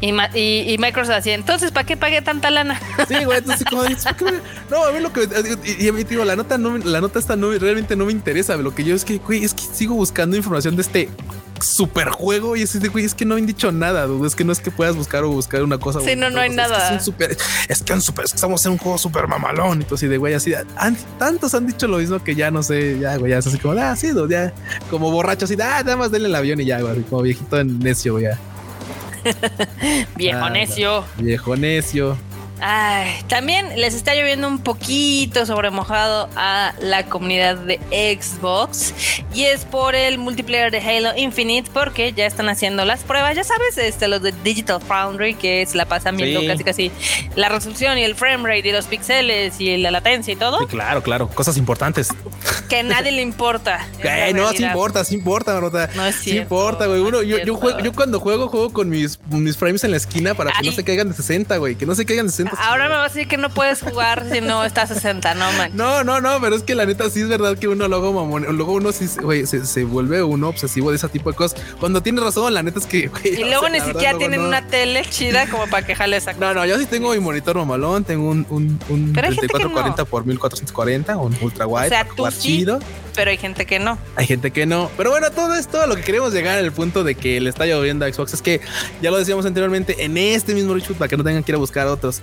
Y, y, Microsoft así, entonces, ¿para qué pague tanta lana? Sí, güey, entonces como no, a mí lo que y, y, digo, la nota no, la nota esta no realmente no me interesa, lo que yo es que güey, es que sigo buscando información de este super juego y es, güey, es que no han dicho nada, es que no es que puedas buscar o buscar una cosa. Sí, no, no hay nada. Es que, es que, super, es que estamos en un juego super mamalón y todo así de güey, así, tantos han dicho lo mismo que ya no sé, ya, güey, ya es así como, ah, sí, ya, como borracho, así, ah, nada más denle el avión y ya, güey, como viejito necio, ya. viejo ah, necio. Viejo necio. Ay, también les está lloviendo un poquito sobre mojado a la comunidad de Xbox y es por el multiplayer de Halo Infinite porque ya están haciendo las pruebas, ya sabes, este los de Digital Foundry que es la pasamiento casi casi la resolución y el frame rate y los pixeles y la latencia y todo. Sí, claro, claro, cosas importantes. Que a nadie le importa. no, sí importa, sí importa, No es Sí importa, güey. Uno, yo, yo, juego, yo cuando juego juego con mis, mis frames en la esquina para que no se caigan de 60, güey, que no se caigan de 60 Ahora me vas a decir que no puedes jugar si no estás a 60, no man. No, no, no, pero es que la neta sí es verdad que uno luego mamón, luego uno sí se, se, vuelve uno obsesivo de ese tipo de cosas. Cuando tienes razón, la neta es que Y luego ni siquiera tienen una tele chida como para que jale esa cosa. No, no, yo sí tengo mi monitor mamalón, tengo un, un, un 3440 por 1440, un ultra wide, o sea, tú chido pero hay gente que no. Hay gente que no. Pero bueno, todo esto, lo que queremos llegar al punto de que le está lloviendo a Xbox es que ya lo decíamos anteriormente en este mismo Richwood para que no tengan que ir a buscar otros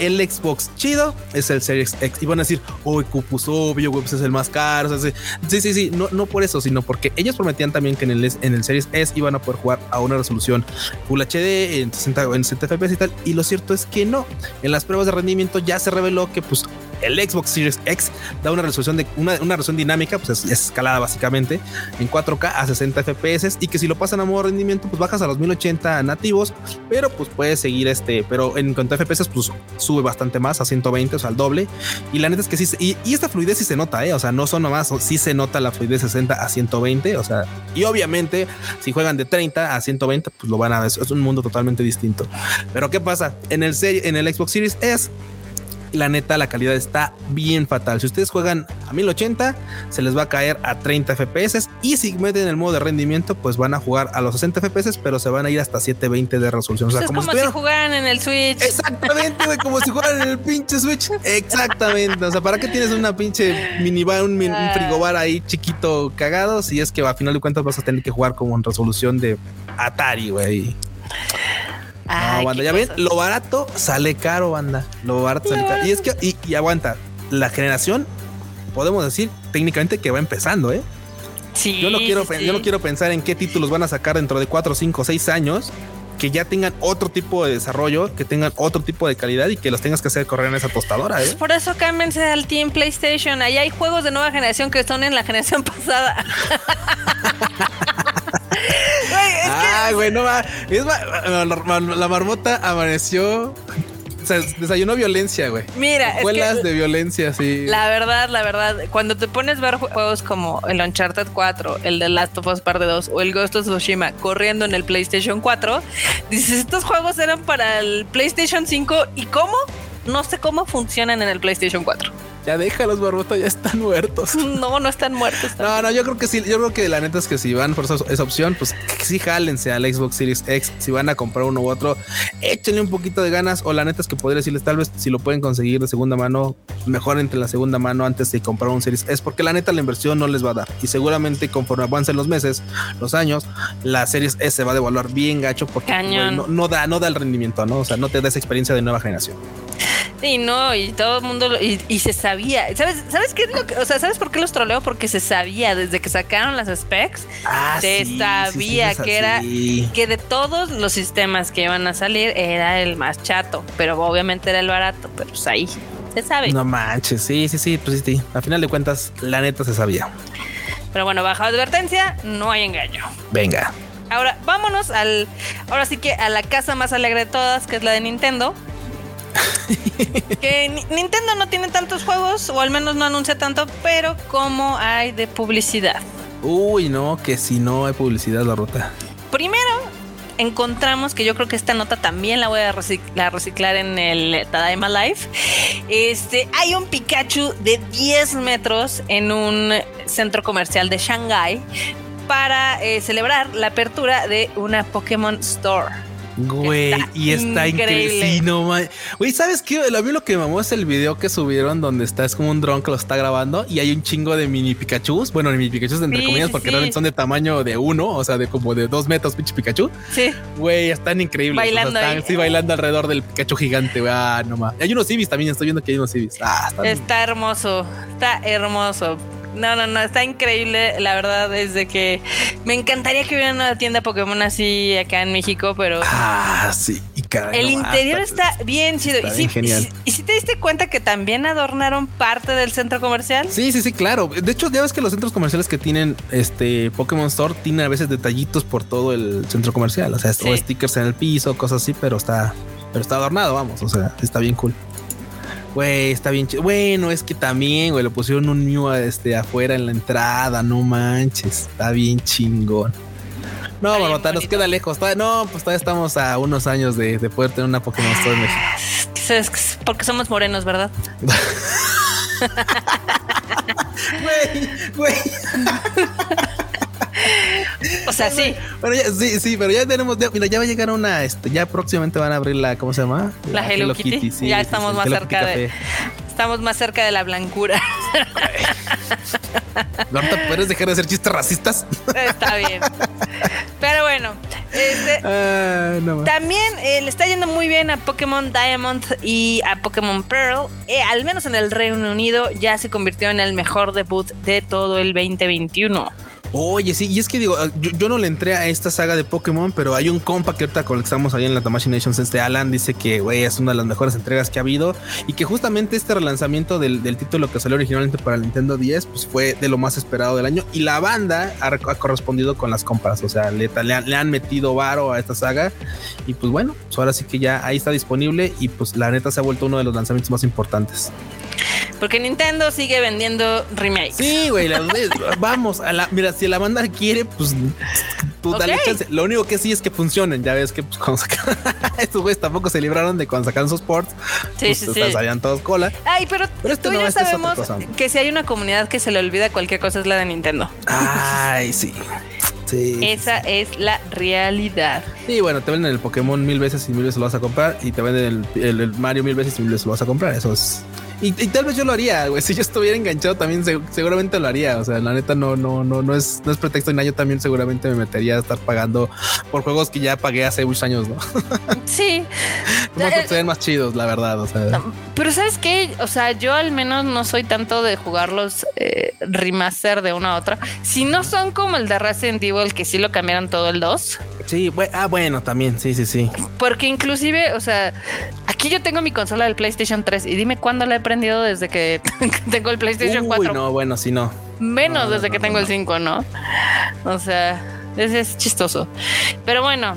el Xbox chido es el Series X. Y van a decir, uy, Cupus, obvio, pues es el más caro. sí, sí, sí, no, no por eso, sino porque ellos prometían también que en el, en el Series S iban a poder jugar a una resolución Full HD en 60, en 60 FPS y tal. Y lo cierto es que no. En las pruebas de rendimiento ya se reveló que, pues, El Xbox Series X da una resolución de una, resolución dinámica, pues es, escalada básicamente en 4K a 60 FPS y que si lo pasan a modo rendimiento, pues bajas a los 1080 nativos, pero pues puedes seguir este, pero en cuanto a FPS, pues sube bastante más a 120, o sea, al doble. Y la neta es que sí, y, y esta fluidez sí se nota, ¿eh? o sea, no son nomás, sí se nota la fluidez 60 a 120, o sea, y obviamente si juegan de 30 a 120, pues lo van a ver, es un mundo totalmente distinto. Pero ¿qué pasa? En el, en el Xbox Series S la neta la calidad está bien fatal. Si ustedes juegan a 1080, se les va a caer a 30 FPS y si meten el modo de rendimiento, pues van a jugar a los 60 FPS, pero se van a ir hasta 720 de resolución. O sea, como, si, jugaran en el Switch. Exactamente, como si jugaran en el pinche Switch. Exactamente. O sea, ¿para qué tienes una pinche minibar, un, un frigobar ahí chiquito cagado? Si es que a final de cuentas vas a tener que jugar como en resolución de Atari, güey no, banda, ya ven, lo barato sale caro, banda. Lo barato sale caro. Y es que, y, aguanta, la generación, podemos decir técnicamente que va empezando, ¿eh? Sí, yo no quiero, yo no quiero pensar en qué títulos van a sacar dentro de 4, 5, 6 años que ya tengan otro tipo de desarrollo, que tengan otro tipo de calidad y que los tengas que hacer correr en esa tostadora. ¿eh? Por eso cámbiense al Team PlayStation. Ahí hay juegos de nueva generación que son en la generación pasada. Ah, güey, no va. la marmota amaneció desayunó violencia, güey. Mira, escuelas de violencia, sí. La verdad, la verdad, cuando te pones a ver juegos como el Uncharted 4, el de Last of Us Part 2 o el Ghost of Tsushima corriendo en el PlayStation 4, dices, estos juegos eran para el PlayStation 5 y cómo? No sé cómo funcionan en el PlayStation 4. Ya déjalos, Barbota, ya están muertos. No, no están muertos. No, no, yo creo que sí. Yo creo que la neta es que si van por esa, opción, pues sí jálense al Xbox Series X. Si van a comprar uno u otro, échenle un poquito de ganas. O la neta es que podría decirles, tal vez si lo pueden conseguir de segunda mano, mejor entre la segunda mano antes de comprar un Series S, porque la neta la inversión no les va a dar. Y seguramente conforme avancen los meses, los años, la Series S se va a devaluar bien gacho porque no, da, no da el rendimiento, ¿no? O sea, no te da esa experiencia de nueva generación. Sí, no, y todo el mundo, y, se sabía, ¿sabes, ¿sabes qué es lo que, o sea, ¿sabes por qué los troleo? Porque se sabía, desde que sacaron las specs, ah, se sabía que era, que de todos los sistemas que iban a salir, era el más chato, pero obviamente era el barato, pero pues ahí se sabe. No manches, sí, sí, sí, pues sí, a final de cuentas, la neta se sabía. Pero bueno, bajo advertencia, no hay engaño. Venga. Ahora, vámonos al, ahora sí que a la casa más alegre de todas, que es la de Nintendo. que Nintendo no tiene tantos juegos, o al menos no anuncia tanto, pero como hay de publicidad. Uy, no, que si no hay publicidad la ruta. Primero, encontramos que yo creo que esta nota también la voy a reciclar, en el Tadaima Live. Este, hay un Pikachu de 10 metros en un centro comercial de Shanghai para eh, celebrar la apertura de una Pokémon Store. Güey, y está increíble. Sí, no, Güey, ¿sabes qué? A mí lo que me mamó es el video que subieron donde está, es como un dron que lo está grabando y hay un chingo de mini Pikachu. Bueno, mini Pikachu entre comillas, porque realmente son de tamaño de uno, o sea, de como de dos metros, pinche Pikachu. Sí. Güey, están increíbles. Bailando. están, sí, bailando alrededor del Pikachu gigante, güey. Ah, no más. Hay unos Ibis también, estoy viendo que hay unos Ibis. Ah, está hermoso, está hermoso. No, no, no, está increíble. La verdad es de que me encantaría que hubiera una tienda Pokémon así acá en México, pero. Ah, sí. Y el interior está, bien chido. y, genial. Y, si te diste cuenta que también adornaron parte del centro comercial. Sí, sí, sí, claro. De hecho, ya ves que los centros comerciales que tienen este Pokémon Store tienen a veces detallitos por todo el centro comercial. O sea, o stickers en el piso, cosas así, pero está, pero está adornado, vamos. O sea, está bien cool. Güey, está bien chido. Bueno, es que también, güey, le pusieron un Mew este, afuera en la entrada, no manches. Está bien chingón. No, Barbota, nos queda lejos. no, pues todavía estamos a unos años de, poder tener una Pokémon Store en México. Porque somos morenos, ¿verdad? Güey, güey. O sea, sí. Bueno, ya, sí, sí, pero ya tenemos, mira, ya va a llegar una, este, ya próximamente van a abrir la, ¿cómo se llama? La, Hello, Kitty. ya estamos más cerca de, estamos más cerca de la blancura. ¿puedes dejar de hacer chistes racistas? Está bien. Pero bueno, este, ah, también eh, le está yendo muy bien a Pokémon Diamond y a Pokémon Pearl. Eh, al menos en el Reino Unido ya se convirtió en el mejor debut de todo el 2021. Oye, sí, y es que digo, yo, no le entré a esta saga de Pokémon, pero hay un compa que ahorita colectamos ahí en la Tamashii Nations, este Alan, dice que, güey, es una de las mejores entregas que ha habido y que justamente este relanzamiento del, título que salió originalmente para el Nintendo 10, pues fue de lo más esperado del año y la banda ha, correspondido con las compras, o sea, le, le, han, metido varo a esta saga y pues bueno, pues ahora sí que ya ahí está disponible y pues la neta se ha vuelto uno de los lanzamientos más importantes. Porque Nintendo sigue vendiendo remakes. Sí, güey. vamos, a la, mira, si la banda quiere, pues tú dale chance. Lo único que sí es que funcionen. Ya ves que pues, cuando sacan estos güeyes tampoco se libraron de cuando sacaron sus ports. Sí, pues, sí, sí. Salían todos cola. Ay, pero, pero este tú ya este sabemos que si hay una comunidad que se le olvida cualquier cosa es la de Nintendo. Ay, sí. Sí, Esa es la realidad. Sí, bueno, te venden el Pokémon mil veces y mil veces lo vas a comprar y te venden el, el Mario mil veces y mil veces lo vas a comprar. Eso es y, tal vez yo lo haría, güey. Si yo estuviera enganchado también seguramente lo haría. O sea, la neta no, no, no, no es, no es pretexto. Y yo también seguramente me metería a estar pagando por juegos que ya pagué hace muchos años, ¿no? Sí. no porque sean más chidos, la verdad. O sea. Pero sabes qué, o sea, yo al menos no soy tanto de jugarlos eh, remaster de una a otra. Si no son como el de Resident Evil, que sí lo cambiaron todo el 2. Sí, ah, bueno, también, sí, sí, sí. Porque inclusive, o sea, aquí yo tengo mi consola del PlayStation 3 y dime cuándo la he prendido desde que tengo el PlayStation Uy, 4. No, bueno, sí, no. Menos desde que tengo el 5, ¿no? O sea, es, es chistoso. Pero bueno,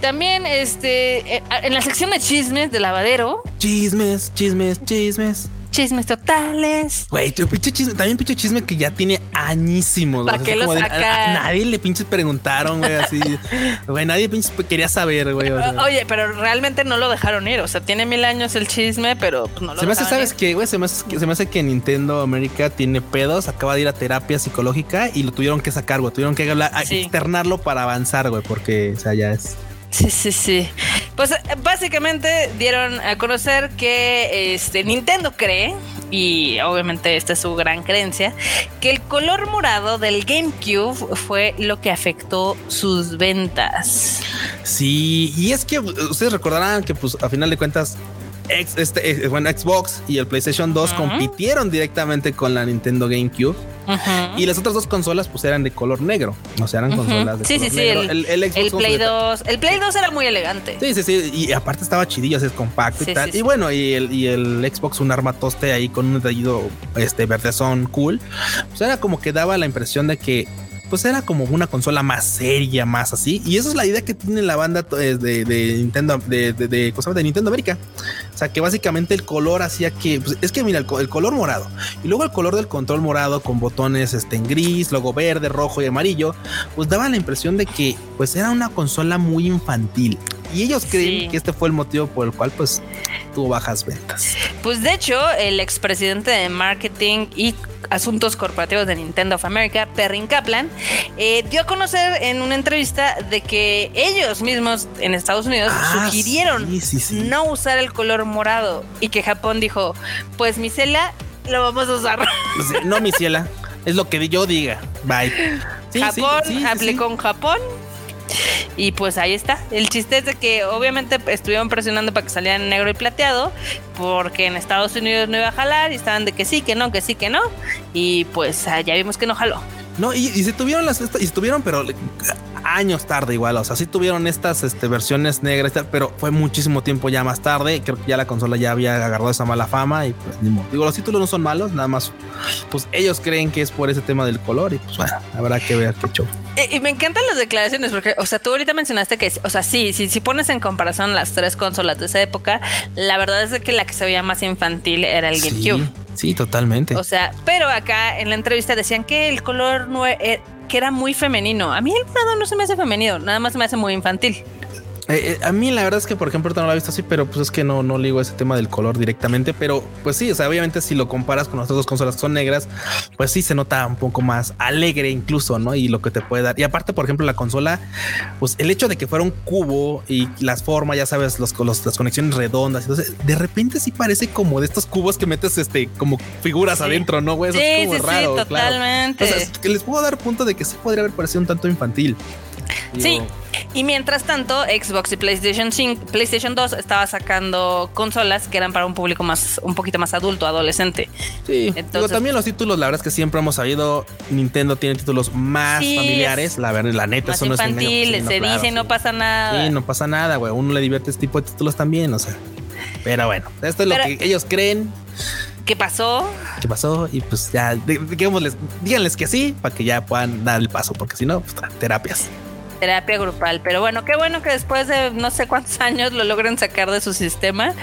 también este en la sección de chismes de lavadero. Chismes, chismes, chismes chismes totales. Güey, pinche chisme, también pinche chisme que ya tiene añísimos. ¿Para qué lo nadie le pinches preguntaron, güey, así. güey, nadie pinches quería saber, güey. Oye, pero realmente no lo dejaron ir. O sea, tiene mil años el chisme, pero pues, no lo Se me hace, ¿sabes qué, güey? Se me, hace, se me hace que Nintendo América tiene pedos, acaba de ir a terapia psicológica y lo tuvieron que sacar, güey. Tuvieron que hablar, externarlo para avanzar, güey, porque, o sea, ya es. Sí, sí, sí. Pues básicamente dieron a conocer que este Nintendo cree y obviamente esta es su gran creencia, que el color morado del GameCube fue lo que afectó sus ventas. Sí, y es que ustedes recordarán que pues a final de cuentas este, eh, bueno, Xbox y el PlayStation 2 compitieron directamente con la Nintendo GameCube. Y las otras dos consolas pues eran de color negro, o sea, eran consolas de sí, color sí, negro. Sí, el, el, Play 2, el Play 2 era muy elegante. Sí, sí, sí, y aparte estaba chidillo, es compacto y tal. y bueno, y el, y el Xbox un armatoste ahí con un detallido este verdezón cool. Pues era como que daba la impresión de que pues era como una consola más seria, más así. Y esa es la idea que tiene la banda eh, de, de Nintendo, de, de, de, de Nintendo América. O sea, que básicamente el color hacía que, pues, es que mira, el, color morado y luego el color del control morado con botones este, en gris, luego verde, rojo y amarillo, pues daba la impresión de que pues era una consola muy infantil. Y ellos creen que este fue el motivo por el cual pues tuvo bajas ventas. Pues de hecho, el expresidente de marketing y asuntos corporativos de Nintendo of America, Perrin Kaplan, eh, dio a conocer en una entrevista de que ellos mismos en Estados Unidos ah, sugirieron no usar el color morado y que Japón dijo, pues mi cela lo vamos a usar. No, mi ciela, es lo que yo diga. Bye. Japón aplicó en Japón y pues ahí está. El chiste es de que obviamente estuvieron presionando para que saliera en negro y plateado, porque en Estados Unidos no iba a jalar y estaban de que sí, que no, que sí, que no. Y pues ah, ya vimos que no jaló. No, y, se tuvieron las, y se tuvieron, pero años tarde igual, o sea, sí tuvieron estas este, versiones negras, pero fue muchísimo tiempo ya más tarde, creo que ya la consola ya había agarrado esa mala fama y pues ni modo. Digo, los títulos no son malos, nada más, pues ellos creen que es por ese tema del color y pues bueno, habrá que ver qué show. Y, me encantan las declaraciones porque, o sea, tú ahorita mencionaste que, o sea, sí, sí, si pones en comparación las tres consolas de esa época, la verdad es que la que se veía más infantil era el GameCube. Sí, totalmente. O sea, pero acá en la entrevista decían que el color no, e, que era muy femenino. A mí el morado no se me hace femenino, nada más se me hace muy infantil. Eh, eh, a mí la verdad es que, por ejemplo, no lo he visto así, pero pues es que no, no ligo ese tema del color directamente. Pero pues sí, o sea, obviamente si lo comparas con las otras dos consolas que son negras, pues sí se nota un poco más alegre incluso, ¿no? Y lo que te puede dar. Y aparte, por ejemplo, la consola, pues el hecho de que fuera un cubo y las formas, ya sabes, los, las conexiones redondas, entonces de repente sí parece como de estos cubos que metes este como figuras adentro, ¿no? Güey? Eso es como raro, totalmente. que les puedo dar punto de que sí podría haber parecido un tanto infantil. Sí, Y mientras tanto, Xbox y PlayStation 5, PlayStation 2 estaba sacando consolas que eran para un público más, un poquito más adulto, adolescente. Sí, Entonces, también los títulos, la verdad es que siempre hemos sabido, Nintendo tiene títulos más familiares, la verdad, la neta, son infantiles, se dice y no pasa nada. Sí, no pasa nada, güey. Uno le divierte este tipo de títulos también, o sea. Pero bueno, esto es lo que ellos creen. ¿Qué pasó? ¿Qué pasó? Y pues ya, digámosles, díganles que sí, para que ya puedan dar el paso, porque si no, pues terapias terapia grupal. Pero bueno, qué bueno que después de no sé cuántos años lo logren sacar de su sistema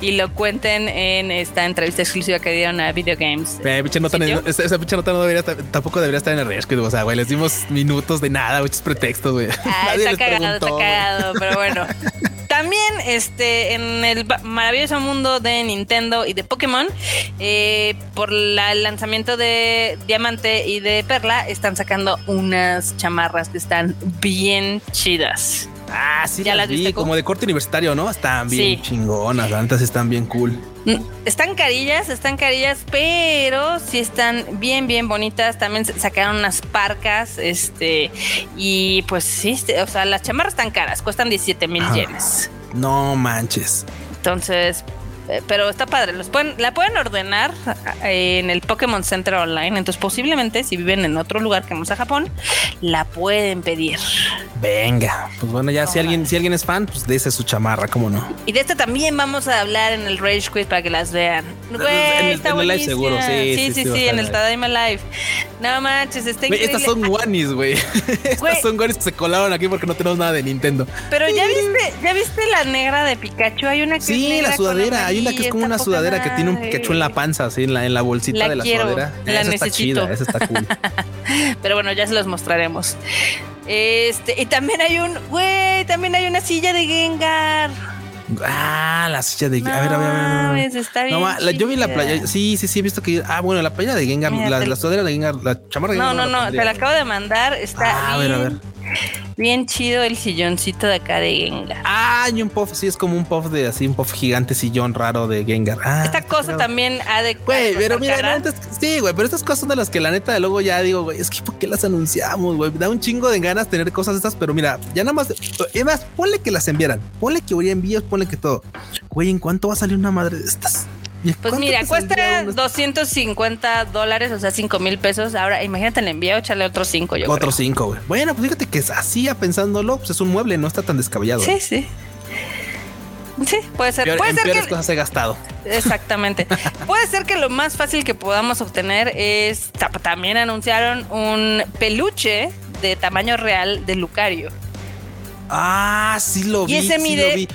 y lo cuenten en esta entrevista exclusiva que dieron a Video Games. Eh, nota, esa, pinche nota no debería, tampoco debería estar en el rescue. O sea, güey, les dimos minutos de nada, muchos pretextos, güey. Ah, está cagado, está cagado, pero bueno. También este, en el maravilloso mundo de Nintendo y de Pokémon, eh, por el lanzamiento de Diamante y de Perla, están sacando unas chamarras que están bien chidas. Ah, sí, ya las, vi, como de corte universitario, ¿no? Están bien chingonas, las están bien cool. Mm, están carillas, están carillas, pero sí están bien, bien bonitas. También sacaron unas parcas, este, y pues sí, este, o sea, las chamarras están caras, cuestan 17 mil yenes. No manches. Entonces, pero está padre. Los pueden, la pueden ordenar eh, en el Pokémon Center Online. Entonces, posiblemente, si viven en otro lugar que no sea Japón, la pueden pedir. Venga, pues bueno, ya si alguien, si alguien es fan, pues dése su chamarra, cómo no. Y de esto también vamos a hablar en el Rage Quit para que las vean. en el, live seguro, sí. Sí, sí, sí, en el Tadaima Live. No manches, está increíble. Estas son guanis, güey. estas son guanis que se colaron aquí porque no tenemos nada de Nintendo. Pero ya viste, ya viste la negra de Pikachu. Hay una que Sí, la sudadera. Hay una que es como una sudadera que tiene un Pikachu en la panza, así, en la, en la bolsita de la sudadera. La esa necesito. está chida, esa está cool. Pero bueno, ya se los mostraremos. Este, y también hay un, güey, también hay una silla de Gengar. Ah, la silla de Gengar. a ver, a ver, a ver. Está bien no, yo vi la playa. Sí, sí, sí, he visto que. Ah, bueno, la playa de Gengar, la, la, sudadera de Gengar, la chamarra de Gengar. No, no, no, te la acabo de mandar. Está ah, a ver, a ver. Bien chido el silloncito de acá de Gengar. Ah, y un puff, sí, es como un puff de así, un puff gigante sillón raro de Gengar. Ah, Esta cosa también ha de. Güey, pero mira, sí, güey, pero estas cosas son de las que la neta luego ya digo, güey, es que ¿por qué las anunciamos, güey? Da un chingo de ganas tener cosas estas, pero mira, ya nada más, es más, ponle que las enviaran, ponle que hubiera envíos, ponle que todo. Güey, ¿en cuánto va a salir una madre de estas? Pues mira, cuesta 250 dólares, o sea, 5 mil pesos. Ahora, imagínate el envío, échale otros 5. Yo Otros 5, güey. Bueno, pues fíjate que es así, pensándolo, pues es un mueble, no está tan descabellado. Sí, sí. Sí, puede ser. puede ser que cosas he gastado. Exactamente. puede ser que lo más fácil que podamos obtener es. También anunciaron un peluche de tamaño real de Lucario. Ah, sí lo vi. Y ese mide, sí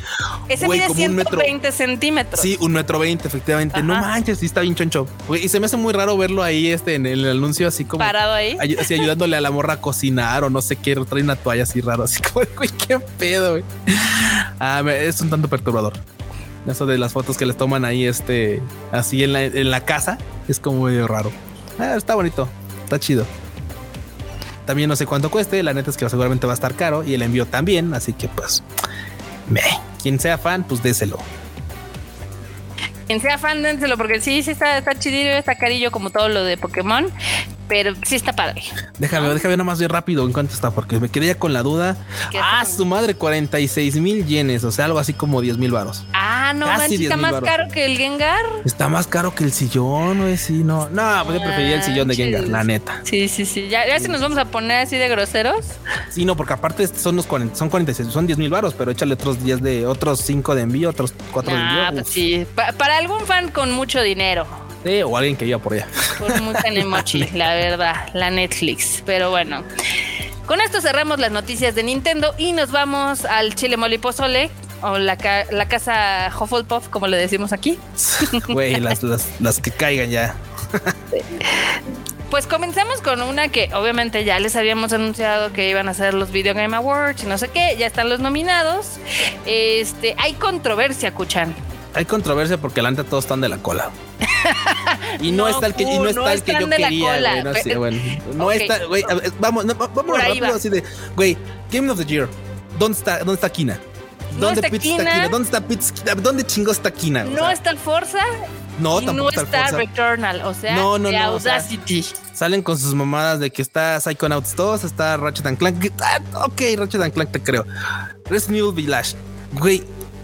ese mide 120 centímetros. Sí, un metro veinte, efectivamente. No manches, sí está bien choncho. y se me hace muy raro verlo ahí este, en el anuncio, así como. Parado ahí. así ayudándole a la morra a cocinar o no sé qué. Trae una toalla así raro, así como, güey, qué pedo, güey. Ah, es un tanto perturbador. Eso de las fotos que les toman ahí, este, así en la, en la casa, es como medio raro. Ah, está bonito, está chido. También no sé cuánto cueste. La neta es que seguramente va a estar caro y el envío también. Así que pues, me, quien sea fan, pues déselo. Quien sea fan, dénselo porque sí, sí está, está chidillo, está carillo como todo lo de Pokémon pero sí está padre. Déjame, déjame nomás bien rápido en cuánto está, porque me quedé ya con la duda. Ah, su madre, 46 mil yenes, o sea, algo así como 10 mil varos. Ah, no, manches, está más caro que el Gengar. Está más caro que el sillón, güey, sí, no. No, pues yo preferiría el sillón de Gengar, la neta. Sí, sí, sí. Ya, ya si nos vamos a poner así de groseros. Sí, no, porque aparte son los 40, son 46, son 10 mil varos, pero échale otros 10 de, otros 5 de envío, otros 4 de envío. Ah, pues sí. para algún fan con mucho dinero o alguien que iba por allá. Por mucha emoji, la verdad, la Netflix. Pero bueno, con esto cerramos las noticias de Nintendo y nos vamos al Chile Mole Pozole o la, la casa Hufflepuff, como le decimos aquí. Güey, las, las, que caigan ya. Pues comenzamos con una que obviamente ya les habíamos anunciado que iban a ser los Video Game Awards y no sé qué, ya están los nominados. Este, hay controversia, Kuchan. Hay controversia porque delante todos están de la cola. Y no, está el que, y no está el que yo quería, No, sé, bueno, no está, güey. Vamos, vamos rápido así de, güey, Game of the Year. ¿Dónde está, dónde está Kina? ¿Dónde está Kina, Kina? ¿Dónde está Pizza? ¿Dónde chingó está Kina? O no sea, está el Forza no, y tampoco no está, está Forza. Returnal, o sea, No, no, de no, o sea, Audacity. Salen con sus mamadas de que está Psychonauts 2, está Ratchet and Clank. Ah, ok, Ratchet and Clank te creo. Resident Evil Village. Güey,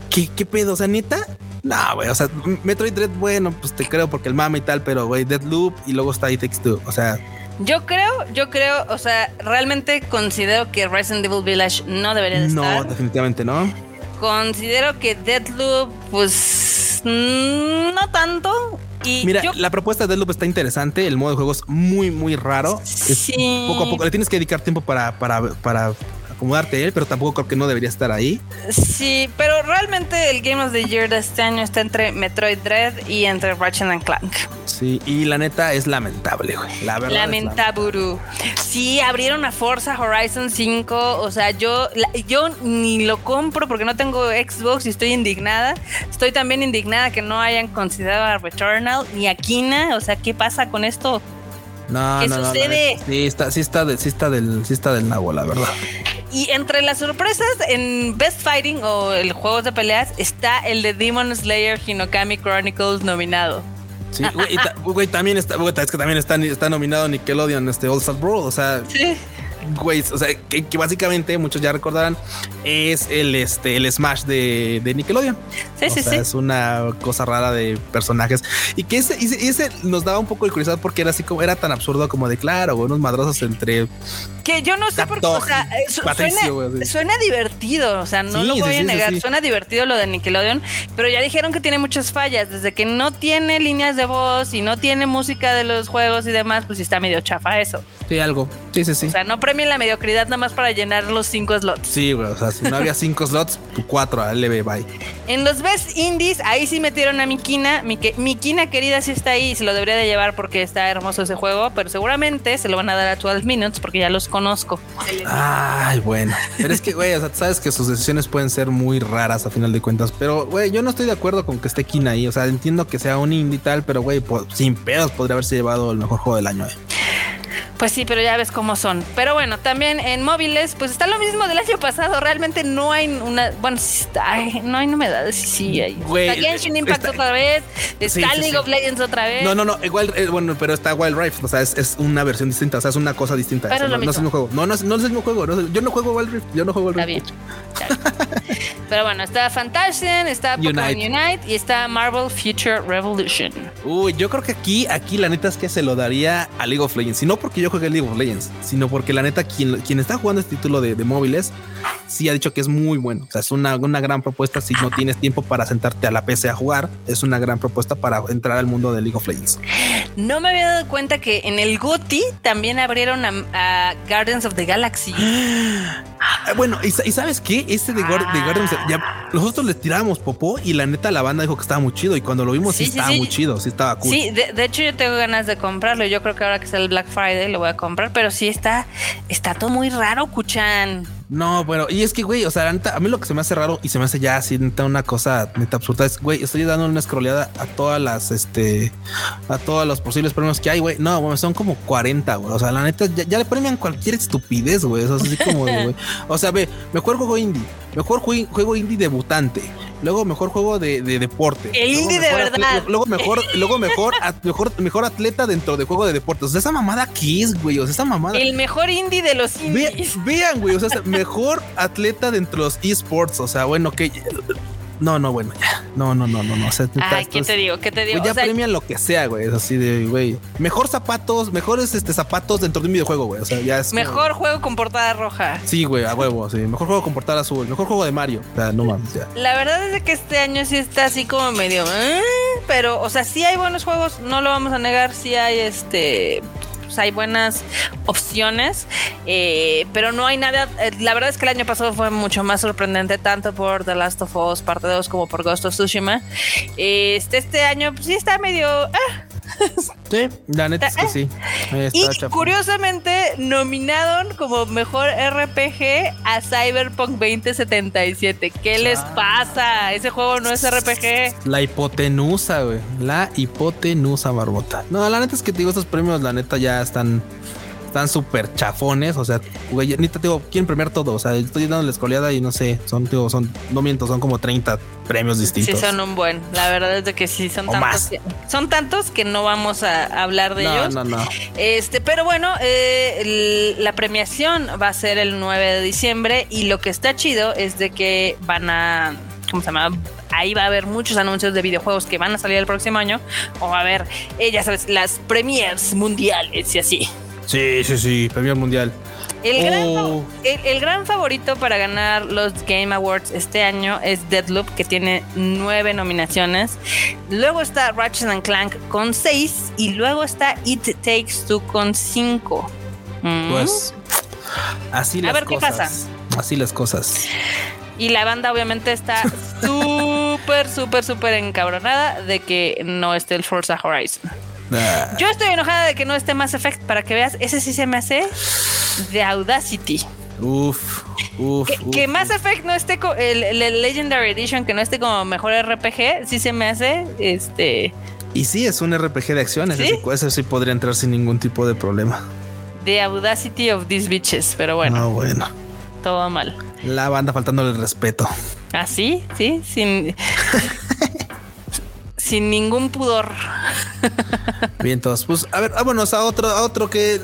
¿qué, ¿qué pedo? O sea, neta. No, güey, o sea, Metroid Dread, bueno, pues te creo porque el mame y tal, pero güey, Deadloop y luego está It Takes Two. O sea, Yo creo, yo creo, o sea, realmente considero que Resident Evil Village no debería de no, estar. definitivamente no. Considero que Deadloop, pues mm, no tanto. Y Mira, yo la propuesta de Deadloop está interesante. El modo de juego es muy, muy raro. Es Sí. poco a poco le tienes que dedicar tiempo para, para, para acomodarte a él, pero tampoco creo que no debería estar ahí. Sí, pero realmente el Game of the Year de este año está entre Metroid Dread y entre Ratchet and Clank. Sí, y la neta es lamentable, güey. La verdad. Lamentaburu. Sí, abrieron a Forza Horizon 5. O sea, yo, la- yo ni lo compro porque no tengo Xbox y estoy indignada. Estoy también indignada que no hayan considerado a Returnal ni a Kina. O sea, ¿qué pasa con esto? No, ¿Qué no, no, sucede? sí está, sí está, de- sí está del, sí está del nabo, la verdad. Y entre las sorpresas en Best Fighting o el juegos de peleas está el de Demon Slayer Hinokami Chronicles nominado. Sí, güey, y ta- güey, también está, güey, es que también está, está nominado Nickelodeon, este All Star Brawl, o sea, Sí. Güey, o sea, que, que básicamente muchos ya recordarán es el, este, el Smash de, de Nickelodeon. Sí, O sí, sea, sí. Es una cosa rara de personajes. Y que ese, ese, ese nos daba un poco de curiosidad porque era así como, era tan absurdo como de claro, unos madrosos entre. Que yo no sé por qué, o sea, su- Patricio, suena, suena divertido, o sea, no Sí, lo voy sí, a negar, sí. suena divertido lo de Nickelodeon, pero ya dijeron que tiene muchas fallas, desde que no tiene líneas de voz y no tiene música de los juegos y demás, pues sí está medio chafa eso. Sí, algo. Sí, sí, sí. O sea, no premien la mediocridad nada más para llenar los cinco slots. Sí, güey. O sea, si no había cinco slots, cuatro a LB, bye. En los Best Indies, ahí sí metieron a Mikina. Mi, que- Mikina querida sí está ahí y se lo debería de llevar porque está hermoso ese juego, pero seguramente se lo van a dar a 12 Minutes porque ya los conozco. Ay, bueno. Pero es que, güey, o sea, sabes que sus decisiones pueden ser muy raras a final de cuentas. Pero, güey, yo no estoy de acuerdo con que esté Kina ahí. O sea, entiendo que sea un indie y tal, pero, güey, po- sin pedos podría haberse llevado el mejor juego del año. eh. Pues sí, pero ya ves cómo son. Pero bueno, también en móviles, pues está lo mismo del año pasado. Realmente no hay una. Bueno, ay, no hay novedades. Sí, sí hay. Güey, está Genshin Impact está- otra vez. Está Sí, League sí. of Legends otra vez. No, no, no, igual, eh, bueno, pero está Wild Rift, o sea, es, es una versión distinta, o sea, es una cosa distinta. Pero o sea, es lo no, no es el mismo. juego. No, no es, no es el mismo juego. no yo no juego Wild Rift, yo no juego Wild Está Rift. bien. está bien. Pero bueno, está Fantasian, está Pokémon Unite. Unite. y está Marvel Future Revolution. Uy, yo creo que aquí, aquí la neta es que se lo daría a League of Legends. Y no porque yo juegue League of Legends, sino porque la neta, quien, quien está jugando este título de, de móviles, sí ha dicho que es muy bueno. O sea, es una, una gran propuesta si no tienes tiempo para sentarte a la PC a jugar. Es una gran propuesta para entrar al mundo de League of Legends. No me había dado cuenta que en el GOTY también abrieron a, a Guardians of the Galaxy. Ah, Bueno, y, sa- y sabes qué? Este de, Guard- de Guardians, ya, nosotros le tirábamos popó y la neta la banda dijo que estaba muy chido. Y cuando lo vimos, sí, estaba sí. muy chido, sí estaba cool. Sí, de, de hecho yo tengo ganas de comprarlo. Yo creo que ahora que es el Black Friday lo voy a comprar, pero sí está, está todo muy raro, Kuchan. No, bueno, y es que, güey, o sea, a mí lo que se me hace raro y se me hace ya así, neta, una cosa neta absurda es, güey, estoy dando una scrolleada a todas las, este, a todos los posibles premios que hay, güey. No, güey, son como 40, güey. O sea, la neta, ya, ya le premian cualquier estupidez, güey. Eso es así como güey. O sea, ve, mejor juego indie, mejor jue- juego indie debutante, luego mejor juego de, de deporte. El indie de verdad. Luego mejor, luego mejor, at- mejor, mejor atleta dentro de juego de deportes. O sea, esa mamada qué es, güey. O sea, esa mamada. El mejor indie de los Ve- indies. vean, güey, o sea, mejor atleta dentro de los esports, o sea, bueno, que no, no, bueno, ya. No, no, no, no, no. O sea, Ay, ¿qué te digo? ¿Qué te digo? güey, ya O sea, premian lo que sea, güey. Es así de, güey. Mejor zapatos, mejores este zapatos dentro de un videojuego, güey. O sea, ya es. como- mejor juego con portada roja. Sí, güey, a huevo, sí. Mejor juego con portada azul, mejor juego de Mario. O sea, no mames, ya. La verdad es que este año sí está así como medio. "Eh", pero, o sea, sí hay buenos juegos, no lo vamos a negar. Sí hay este. Pues, hay buenas opciones, eh, pero no hay nada. eh, la verdad es que el año pasado fue mucho más sorprendente, tanto por The Last of Us Parte 2 como por Ghost of Tsushima. Este, este año pues, sí está medio. ah, Sí, la neta es que sí. Ahí está, Y chafa. curiosamente nominaron como mejor RPG a Cyberpunk 2077. ¿Qué les pasa? Ese juego no es RPG. La hipotenusa, güey. La hipotenusa, barbota. No, la neta es que te digo, estos premios, la neta, ya están. Están súper chafones. O sea, güey, ni te digo, quieren premiar todo. O sea, estoy dando la escoleada y no sé, son, digo, son, no miento, son como 30 premios distintos. Sí, son un buen. La verdad es de que sí, son tantos. Que, son tantos que no vamos a hablar de ellos. No, no, no. Este, pero bueno, eh, la premiación va a ser el 9 de diciembre y lo que está chido es de que van a ¿cómo se llama? Ahí va a haber muchos anuncios de videojuegos que van a salir el próximo año. O va a haber, eh, ya sabes, las premiers mundiales y así. Sí, sí, sí, premier mundial. El, gran, oh. el, el, gran, favorito para ganar los Game Awards este año es Deadloop, que tiene nueve nominaciones. Luego está Ratchet and Clank con seis. Y luego está It Takes Two con cinco. Mm. Pues así las A ver cosas. qué pasa. Así las cosas. Y la banda obviamente está súper, súper, súper encabronada de que no esté el Forza Horizon. Ah. Yo estoy enojada de que no esté Mass Effect para que veas, ese sí se me hace de Audacity. Uf, uf. Que, uf, que. Mass Effect no esté, co- el, el Legendary Edition, que no esté como mejor RPG, sí se me hace, este, Y sí, es un RPG de acciones. ¿Sí? Ese, sí podría entrar sin ningún tipo de problema. The Audacity of these bitches. Pero bueno, No, bueno. todo mal. La banda faltándole el respeto. Así, sí, sin, sin ningún pudor. Bien, todos. Pues a ver, vámonos a otro, a otro que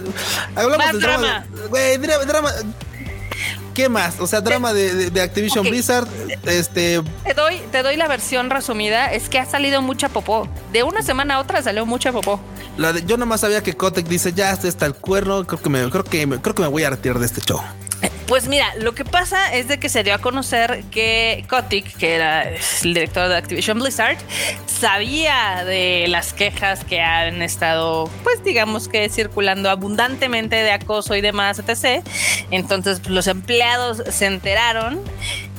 hablamos Más del drama. Güey, dra- drama. ¿Qué más? O sea, drama de, de- de Activision. Blizzard. Este, Te doy, te doy la versión resumida, es que ha salido mucha popó. De una semana a otra salió mucha popó. la de- yo nomás sabía que Kotek dice ya este está el cuerno. Creo que me, creo que me, creo que me voy a retirar de este show. Pues mira, lo que pasa es de que se dio a conocer que Kotick, que era el director de Activision Blizzard, sabía de las quejas que han estado, pues digamos que circulando abundantemente de acoso y demás, etc. Entonces pues, los empleados se enteraron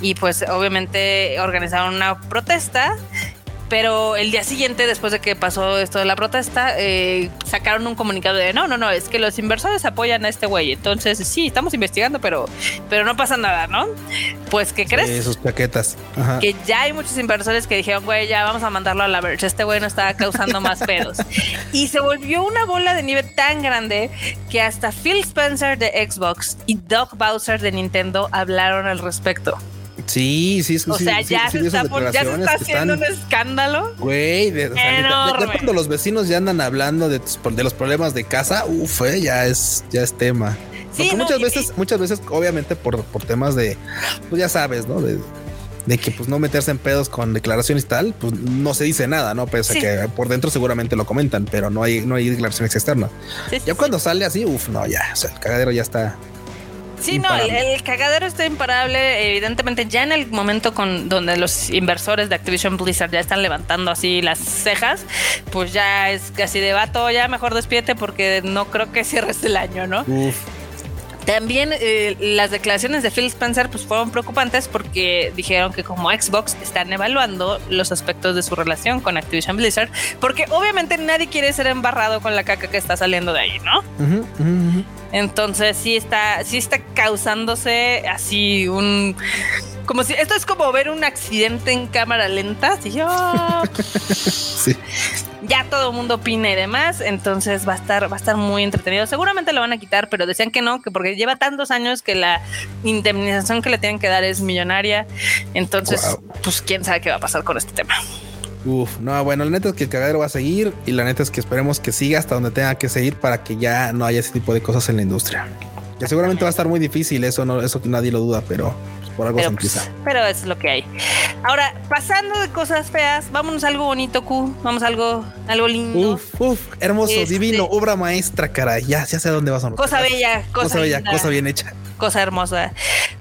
y pues obviamente organizaron una protesta. Pero el día siguiente, después de que pasó esto de la protesta, eh, sacaron un comunicado de no, no, no, es que los inversores apoyan a este güey. Entonces, sí, estamos investigando, pero, pero no pasa nada, ¿no? Pues, ¿qué crees? Sus plaquetas. Ajá. que ya hay muchos inversores que dijeron, güey, ya vamos a mandarlo a la verge. Este güey no está causando más pedos. Y se volvió una bola de nieve tan grande que hasta Phil Spencer de Xbox y Doug Bowser de Nintendo hablaron al respecto. Sí, sí, sí. O sea, sí, ya, sí, se está, ya se haciendo están- un escándalo. Güey, de, o sea, ya- cuando los vecinos ya andan hablando de, tus- de los problemas de casa, uff, eh, ya es, ya es tema. Sí, Porque no, muchas y- veces, muchas veces, obviamente, por, por temas de, pues ya sabes, ¿no? De, de que pues no meterse en pedos con declaraciones y tal, pues no se dice nada, ¿no? Pese a Sí. que por dentro seguramente lo comentan, pero no hay, no hay declaraciones externas. Sí, sí, Ya cuando sale así, uff, no, ya, o sea, el cagadero ya está. Sí, no, el, cagadero está imparable. Evidentemente, ya en el momento con donde los inversores de Activision Blizzard ya están levantando así las cejas, pues ya es casi de vato, ya mejor despídete porque no creo que cierres el año, ¿no? También eh, las declaraciones de Phil Spencer pues fueron preocupantes porque dijeron que como Xbox están evaluando los aspectos de su relación con Activision Blizzard, porque obviamente nadie quiere ser embarrado con la caca que está saliendo de ahí, ¿no? Entonces sí está, sí está causándose así un como si esto es como ver un accidente en cámara lenta, así oh, sí. Ya todo el mundo opina y demás, entonces va a estar, va a estar muy entretenido. Seguramente lo van a quitar, pero decían que no, que porque lleva tantos años que la indemnización que le tienen que dar es millonaria. Entonces, pues quién sabe qué va a pasar con este tema. Uf, no, bueno, la neta es que el cagadero va a seguir y la neta es que esperemos que siga hasta donde tenga que seguir para que ya no haya ese tipo de cosas en la industria. Que seguramente va a estar muy difícil, eso no, eso nadie lo duda, pero por algo Pero, se pues, empieza. pero es lo que hay. Ahora, pasando de cosas feas, vámonos a algo bonito, Q. Vamos a algo, algo lindo. Uf, uf, hermoso, Este- divino, obra maestra, caray. Ya, ya sé a dónde vas a Cosa bella, cosa, cosa bella, linda, cosa bien hecha. Cosa hermosa.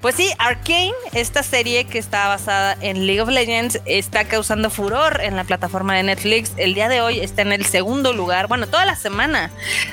Pues sí, Arcane, esta serie que está basada en League of Legends, está causando furor en la plataforma de Netflix. El día de hoy está en el segundo lugar. Bueno, toda la semana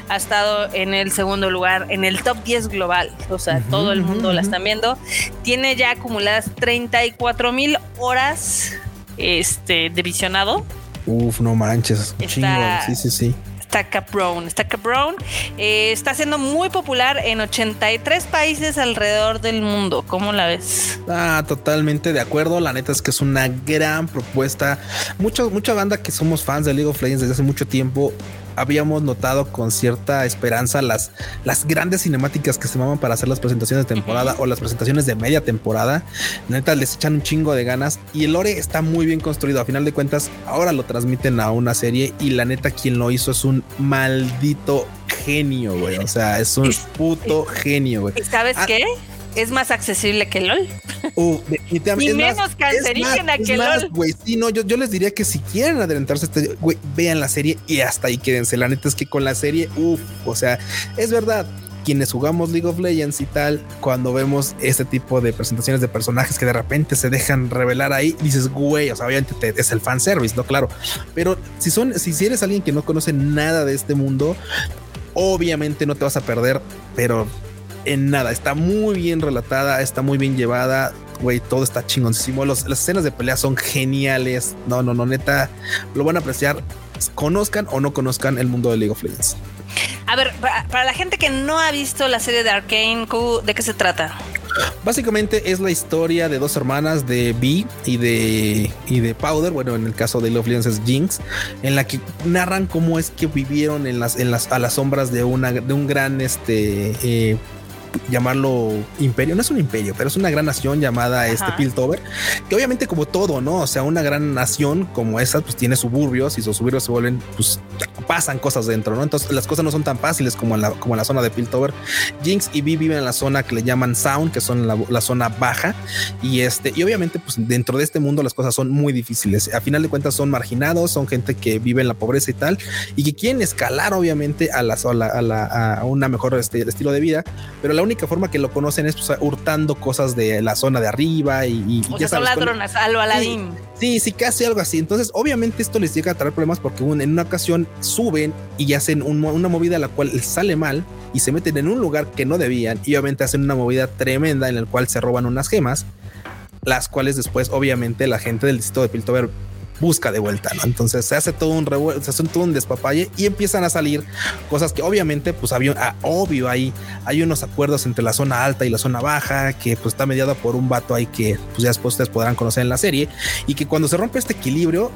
ha estado en el segundo lugar, en el top 10 global. O sea, todo el mundo ujú, la ujú. están viendo. Tiene ya acumuladas 34 mil horas este, de visionado. Uf, no manches, Está- chingo. Sí, sí, sí. Está Caprone. Está Caprone. eh, está siendo muy popular en 83 países alrededor del mundo. ¿Cómo la ves? Ah, totalmente de acuerdo. La neta es que es una gran propuesta. Mucho, mucha banda que somos fans de League of Legends desde hace mucho tiempo. Habíamos notado con cierta esperanza las, las grandes cinemáticas que se maman para hacer las presentaciones de temporada o las presentaciones de media temporada. Neta, les echan un chingo de ganas y el lore está muy bien construido. A final de cuentas, ahora lo transmiten a una serie y la neta, quien lo hizo es un maldito genio, güey. O sea, es un puto genio, güey. ¿Y sabes ah, qué? Es más accesible que LOL. Uh, y menos cancerígena que LOL. Güey, sí, no, yo, yo les diría que si quieren adelantarse, este, güey, vean la serie y hasta ahí quédense. La neta es que con la serie, uff, o sea, es verdad. Quienes jugamos League of Legends y tal, cuando vemos este tipo de presentaciones de personajes que de repente se dejan revelar ahí, dices, güey, o sea, obviamente es el fanservice, ¿no? Claro. Pero si son, si eres alguien que no conoce nada de este mundo, obviamente no te vas a perder, pero en nada. Está muy bien relatada, está muy bien llevada. Güey, todo está chingoncísimo. las escenas de pelea son geniales. No, no, no, neta, lo van a apreciar. Conozcan o no conozcan el mundo de League of Legends. A ver, para, la gente que no ha visto la serie de Arkane, ¿de qué se trata? Básicamente es la historia de dos hermanas de B y de, y de Powder, bueno, en el caso de Love Legends es Jinx, en la que narran cómo es que vivieron en las, en las, a las sombras de una, de un gran este eh, llamarlo imperio, no es un imperio, pero es una gran nación llamada este Piltover, que obviamente como todo, ¿no? O sea, una gran nación como esa, pues tiene suburbios y sus suburbios se vuelven, pues pasan cosas dentro, ¿no? Entonces las cosas no son tan fáciles como en la, como en la zona de Piltover. Jinx y Vi viven en la zona que le llaman Sound, que son la, zona baja, y este, y obviamente, pues dentro de este mundo las cosas son muy difíciles. A final de cuentas son marginados, son gente que vive en la pobreza y tal, y que quieren escalar, obviamente, a la, a, la, a una mejor este, estilo de vida, pero la única forma que lo conocen es pues, hurtando cosas de la zona de arriba y, o ya son ladronas, a lo Aladín. Sí, sí, casi algo así. Entonces, obviamente esto les llega a traer problemas porque en una ocasión suben y hacen una movida la cual sale mal y se meten en un lugar que no debían y obviamente hacen una movida tremenda en la cual se roban unas gemas, las cuales después obviamente la gente del distrito de Piltover busca de vuelta, ¿no? Entonces se hace todo un revuelo, se hace todo un despapalle y empiezan a salir cosas que obviamente, pues había, ah, obvio ahí, hay unos acuerdos entre la zona alta y la zona baja que pues está mediado por un vato ahí que pues ya después ustedes podrán conocer en la serie y que cuando se rompe este equilibrio,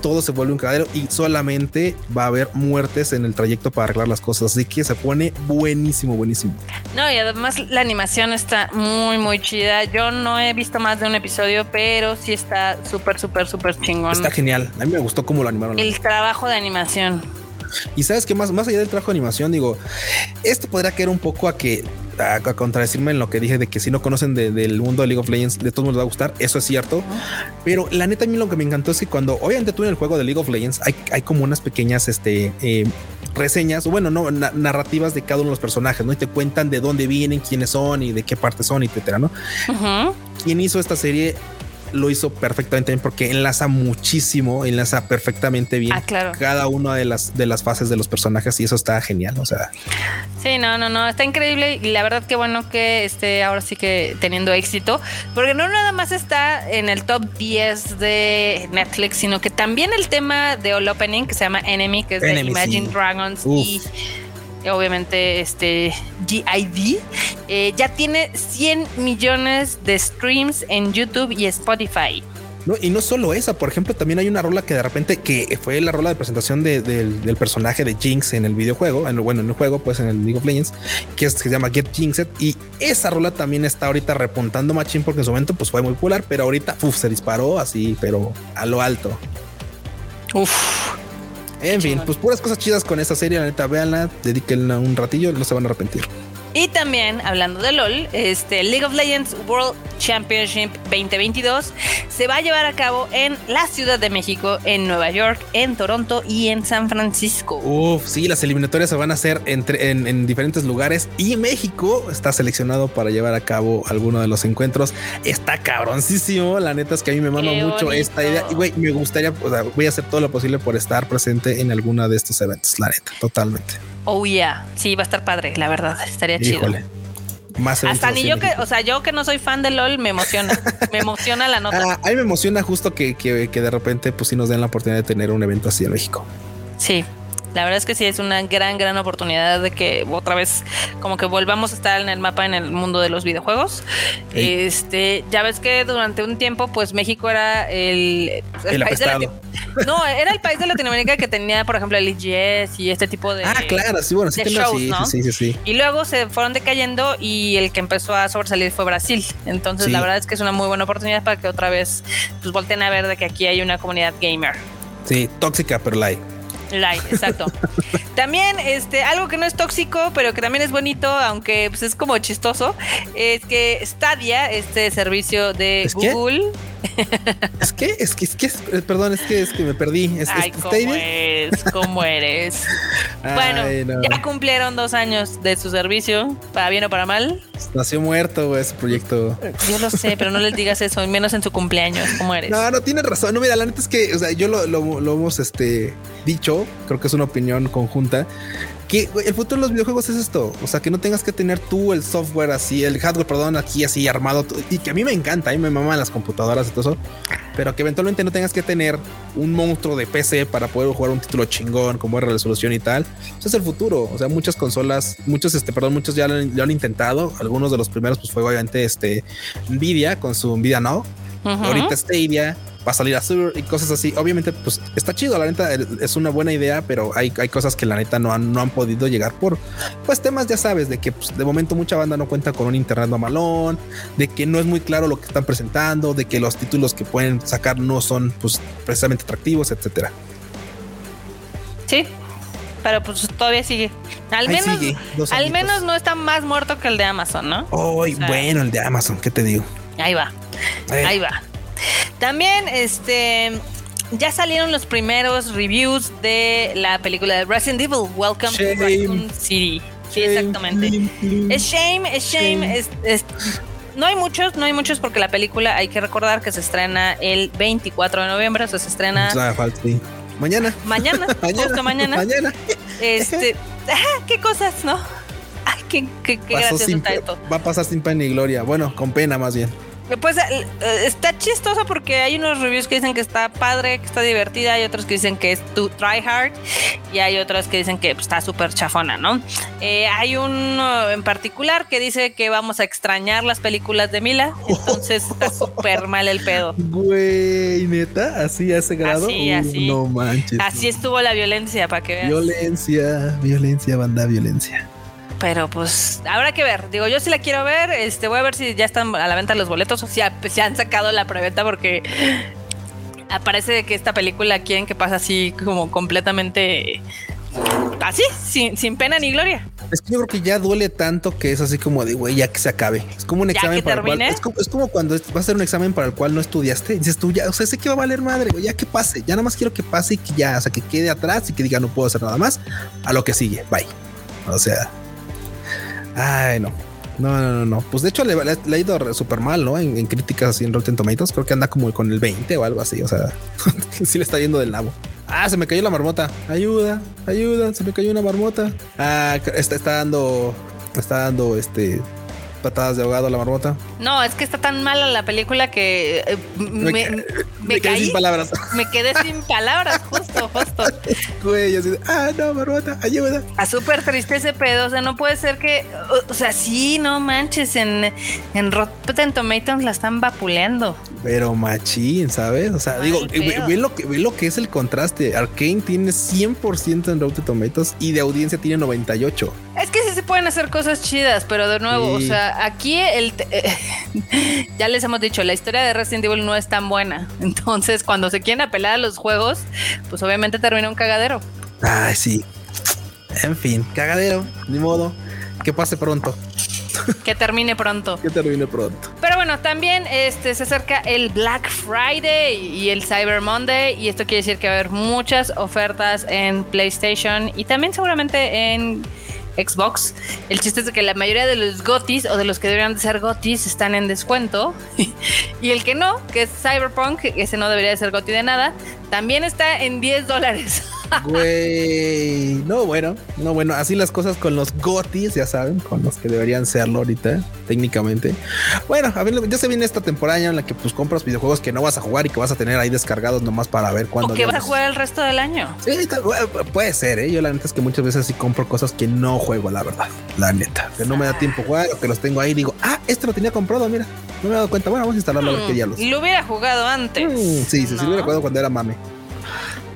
todo se vuelve un cadero y solamente va a haber muertes en el trayecto para arreglar las cosas. Así que se pone buenísimo, buenísimo. No, y además la animación está muy, muy chida. Yo no he visto más de un episodio, pero sí está súper, súper, súper chingón. Genial. A mí me gustó cómo lo animaron. El trabajo de animación. Y sabes que más, más allá del trabajo de animación, digo, esto podría caer un poco a que a, contradecirme en lo que dije de que si no conocen del mundo de League of Legends, de todos modos les va a gustar. Eso es cierto. Pero la neta, a mí lo que me encantó es que cuando obviamente tú en el juego de League of Legends hay, hay como unas pequeñas este, eh, reseñas, o bueno, no narrativas de cada uno de los personajes, ¿no? Y te cuentan de dónde vienen, quiénes son y de qué parte son, etcétera, ¿no? Quien hizo esta serie lo hizo perfectamente bien porque enlaza muchísimo, enlaza perfectamente bien ah, cada una de las de las fases de los personajes y eso está genial. O sea, sí, no, no, no, está increíble y la verdad que bueno que esté ahora sí que teniendo éxito, porque no nada más está en el top 10 de Netflix, sino que también el tema de All Opening que se llama Enemy, que es de Imagine Dragons y obviamente este GID, eh, ya tiene 100 millones de streams en YouTube y Spotify. No, y no solo esa, por ejemplo, también hay una rola que de repente, que fue la rola de presentación del personaje de Jinx en el videojuego, en, bueno, en el juego, pues en el League of Legends, que, se llama Get Jinxed. Y esa rola también está ahorita repuntando machín porque en su momento pues fue muy popular, pero ahorita se disparó así, pero a lo alto. Uf. En fin, pues puras cosas chidas con esta serie, la neta, véanla, dedíquenla un ratillo, no se van a arrepentir. Y también, hablando de LOL, este League of Legends World Championship 2022 se va a llevar a cabo en la Ciudad de México, en Nueva York, en Toronto y en San Francisco. Uf, sí, las eliminatorias se van a hacer entre, en, diferentes lugares y México está seleccionado para llevar a cabo alguno de los encuentros. Está cabroncísimo. La neta es que a mí me mama mucho esta idea. Y güey, me gustaría, o sea, voy a hacer todo lo posible por estar presente en alguna de estos eventos, la neta, totalmente. Oh, yeah. Sí, va a estar padre, la verdad. Estaría chido. Más Hasta ni yo que, o sea, yo que no soy fan de LOL, me emociona. me emociona la nota. Ah, a mí me emociona justo que, que, de repente, pues sí nos den la oportunidad de tener un evento así en México. Sí, La verdad es que sí es una gran, gran oportunidad de que otra vez como que volvamos a estar en el mapa en el mundo de los videojuegos. Este, ya ves que durante un tiempo, pues México era el, país de no, era el país de Latinoamérica que tenía, por ejemplo, el IGS y este tipo de Ah, claro, sí, bueno, sí, sí, sí, sí, Y luego se fueron decayendo y el que empezó a sobresalir fue Brasil. Entonces, la verdad es que es una muy buena oportunidad para que otra vez pues volteen a ver de que aquí hay una comunidad gamer. Sí, tóxica pero light. Light, exacto. también, este, algo que no es tóxico, pero que también es bonito, aunque pues, es como chistoso, es que Stadia, este servicio de Google. ¿Es que? Es que, es que, eh, perdón, es que, es que me perdí. ¿Es, Ay, ¿cómo eres? ¿Cómo eres? bueno, ya cumplieron dos años de su servicio, para bien o para mal. Nació muerto, ese proyecto. Yo lo sé, pero no les digas eso, menos en su cumpleaños. ¿Cómo eres? No, no tienes razón. No, mira, la neta es que, o sea, yo lo, lo, lo hemos este, dicho, creo que es una opinión conjunta que el futuro de los videojuegos es esto. O sea, que no tengas que tener tú el software así, el hardware, perdón, aquí así armado. Y que a mí me encanta, a mí me maman las computadoras y todo eso. Pero que eventualmente no tengas que tener un monstruo de PC para poder jugar un título chingón con buena resolución y tal. Eso es el futuro. O sea, muchas consolas, muchos, este, perdón, muchos ya lo, han intentado. Algunos de los primeros, pues fue obviamente este Nvidia con su Nvidia Now. Ahorita Stadia va a salir Azure y cosas así. Obviamente, pues está chido, la neta es una buena idea, pero hay, hay cosas que la neta no han, no han podido llegar por pues temas, ya sabes, de que pues, de momento mucha banda no cuenta con un internet mamalón, de que no es muy claro lo que están presentando, de que los títulos que pueden sacar no son pues precisamente atractivos, etcétera. Sí, pero pues todavía sigue. Al menos, al menos no está más muerto que el de Amazon, ¿no? Oh, bueno, el de Amazon, ¿qué te digo? Ahí va. Eh. Ahí va. También, este. Ya salieron los primeros reviews de la película de Resident Evil, Welcome to Raccoon City. Sí, exactamente. Es shame, es shame, no hay muchos, no hay muchos porque la película hay que recordar que se estrena el 24 de noviembre, o sea, se estrena mañana. Mañana, justo mañana. mañana. Este, ah, qué cosas, ¿no? Ay, qué, qué, qué gracioso está esto. Va a pasar sin pena ni gloria. Bueno, con pena más bien. Pues eh, está chistoso porque hay unos reviews que dicen que está padre, que está divertida, hay otros que dicen que es too try hard y hay otros que dicen que pues, está súper chafona, ¿no? Eh, hay uno en particular que dice que vamos a extrañar las películas de Mila, entonces está súper mal el pedo. Güey, neta, así hace grado. Así, así. No manches. Así estuvo la violencia, para que veas. Violencia, violencia, banda, violencia. Pero pues habrá que ver. Digo, yo sí la quiero ver. Este, voy a ver si ya están a la venta los boletos o si se han sacado la preventa porque aparece que esta película quieren que pase así como completamente así, sin, pena ni gloria. Es que yo creo que ya duele tanto que es así como de güey, ya que se acabe. Es como un examen para el cual. Es como, cuando vas a hacer un examen para el cual no estudiaste. dices tú ya, o sea, sé que va a valer madre, güey, ya que pase. Ya nada más quiero que pase y que ya, o sea, que quede atrás y que diga no puedo hacer nada más a lo que sigue. Bye. O sea, Ay, no. No, no, no, no. Pues de hecho le, ha ido súper mal, ¿no? En, críticas así en Rotten Tomatoes. Creo que anda como con el 20 o algo así. O sea, sí le está yendo del nabo. Ah, se me cayó la marmota. Ayuda, ayuda, se me cayó una marmota. Ah, está, está dando, está dando este patadas de ahogado a la marmota. No, es que está tan mala la película que eh, me, quedé sin palabras. Me quedé sin palabras, justo, ah. A súper triste ese pedo, o sea, no puede ser que, o, sea, sí, no manches, en, en Rotten Tomatoes la están vapuleando. Pero machín, ¿sabes? O sea, digo, ve, lo que, ve lo que es el contraste. Arkane tiene 100% en Rotten Tomatoes y de audiencia tiene 98. Es que sí se pueden hacer cosas chidas, pero de nuevo, o sea, aquí el eh, ya les hemos dicho, la historia de Resident Evil no es tan buena. Entonces, cuando se quieren apelar a los juegos, pues obviamente termina un cagadero. Ay, sí. En fin, cagadero, ni modo. Que pase pronto. Que termine pronto. que termine pronto. Pero bueno, también este, se acerca el Black Friday y el Cyber Monday. Y esto quiere decir que va a haber muchas ofertas en PlayStation y también seguramente en Xbox. El chiste es que la mayoría de los gotis o de los que deberían de ser gotis están en descuento. y el que no, que es Cyberpunk, ese no debería de ser goti de nada, también está en 10 dólares. Güey, no bueno, no bueno, así las cosas con los gotis, ya saben, con los que deberían serlo ahorita, técnicamente. Bueno, a ver, ya se viene esta temporada en la que pues compras videojuegos que no vas a jugar y que vas a tener ahí descargados nomás para ver cuándo. O que vas a jugar el resto del año. Sí, puede ser, ¿eh? Yo la neta es que muchas veces sí compro cosas que no juego, la verdad, la neta, que no me da tiempo jugar o que los tengo ahí y digo, ah, este lo tenía comprado, mira, no me he dado cuenta, bueno, vamos a instalarlo a ver qué ya los. Lo hubiera jugado antes. Mm, sí, sí, sí, lo hubiera jugado cuando era mame.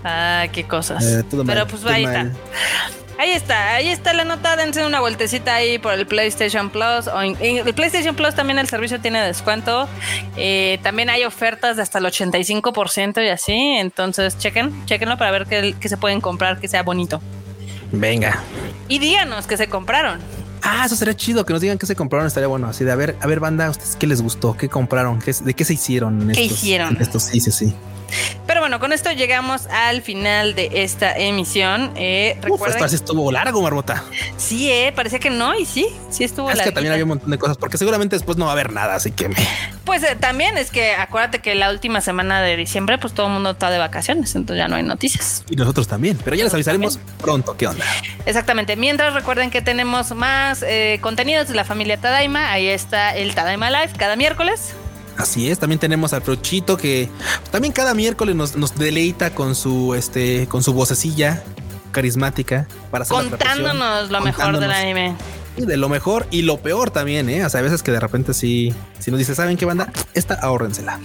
Ah, qué cosas. Eh, Pero pues ahí está. Ahí está, ahí está la nota. Dense una vueltecita ahí por el PlayStation Plus. O en, el PlayStation Plus también el servicio tiene descuento. Eh, también hay ofertas de hasta el 85% y así. Entonces, chequen, chequenlo para ver qué, se pueden comprar que sea bonito. Venga. Y díganos que se compraron. Ah, eso sería chido que nos digan qué se compraron. Estaría bueno. Así de a ver, a ver, banda, ¿ustedes qué les gustó? ¿Qué compraron? ¿De qué se hicieron? ¿Qué hicieron? estos, sí, sí, sí. Pero bueno, con esto llegamos al final de esta emisión. Eh, recuerden... Uf, estuvo largo, Marbota. Sí, eh, parecía que no, y sí, sí estuvo largo. Es que también había un montón de cosas, porque seguramente después no va a haber nada, así que. Pues eh, también es que acuérdate que la última semana de diciembre, pues todo el mundo está de vacaciones, entonces ya no hay noticias. Y nosotros también, pero ya les avisaremos pronto qué onda. Exactamente. Mientras recuerden que tenemos más eh, contenidos de la familia Tadaima. Ahí está el Tadaima Live cada miércoles. Así es, también tenemos al Frochito que también cada miércoles nos, deleita con su este con su vocecilla carismática para contándonos lo mejor del anime. Y de lo mejor y lo peor también, ¿eh? O sea, a veces que de repente sí, si nos dice, ¿saben qué banda? Esta ahórrensela.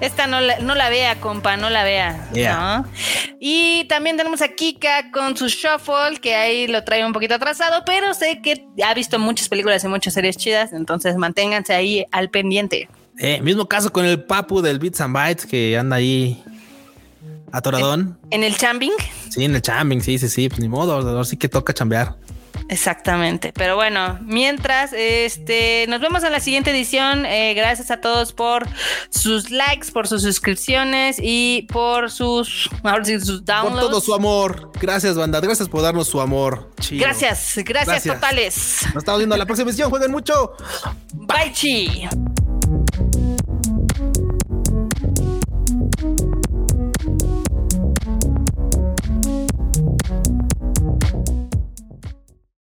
Esta no la, no la vea, compa, no la vea. Y también tenemos a Kika con su Shuffle, que ahí lo trae un poquito atrasado, pero sé que ha visto muchas películas y muchas series chidas, entonces manténganse ahí al pendiente. Eh, mismo caso con el Papu del Bits and Bytes que anda ahí atoradón. ¿En, el chambing? Sí, en el chambing, sí, sí, sí. Pues ni modo, ahora sí que toca chambear. Exactamente. Pero bueno, mientras, este, nos vemos en la siguiente edición. Eh, gracias a todos por sus likes, por sus suscripciones y por sus, sus downloads. Por todo su amor. Gracias, banda. Gracias por darnos su amor. Gracias, gracias, totales. Nos estamos viendo en la próxima edición. Jueguen mucho. Bye chi.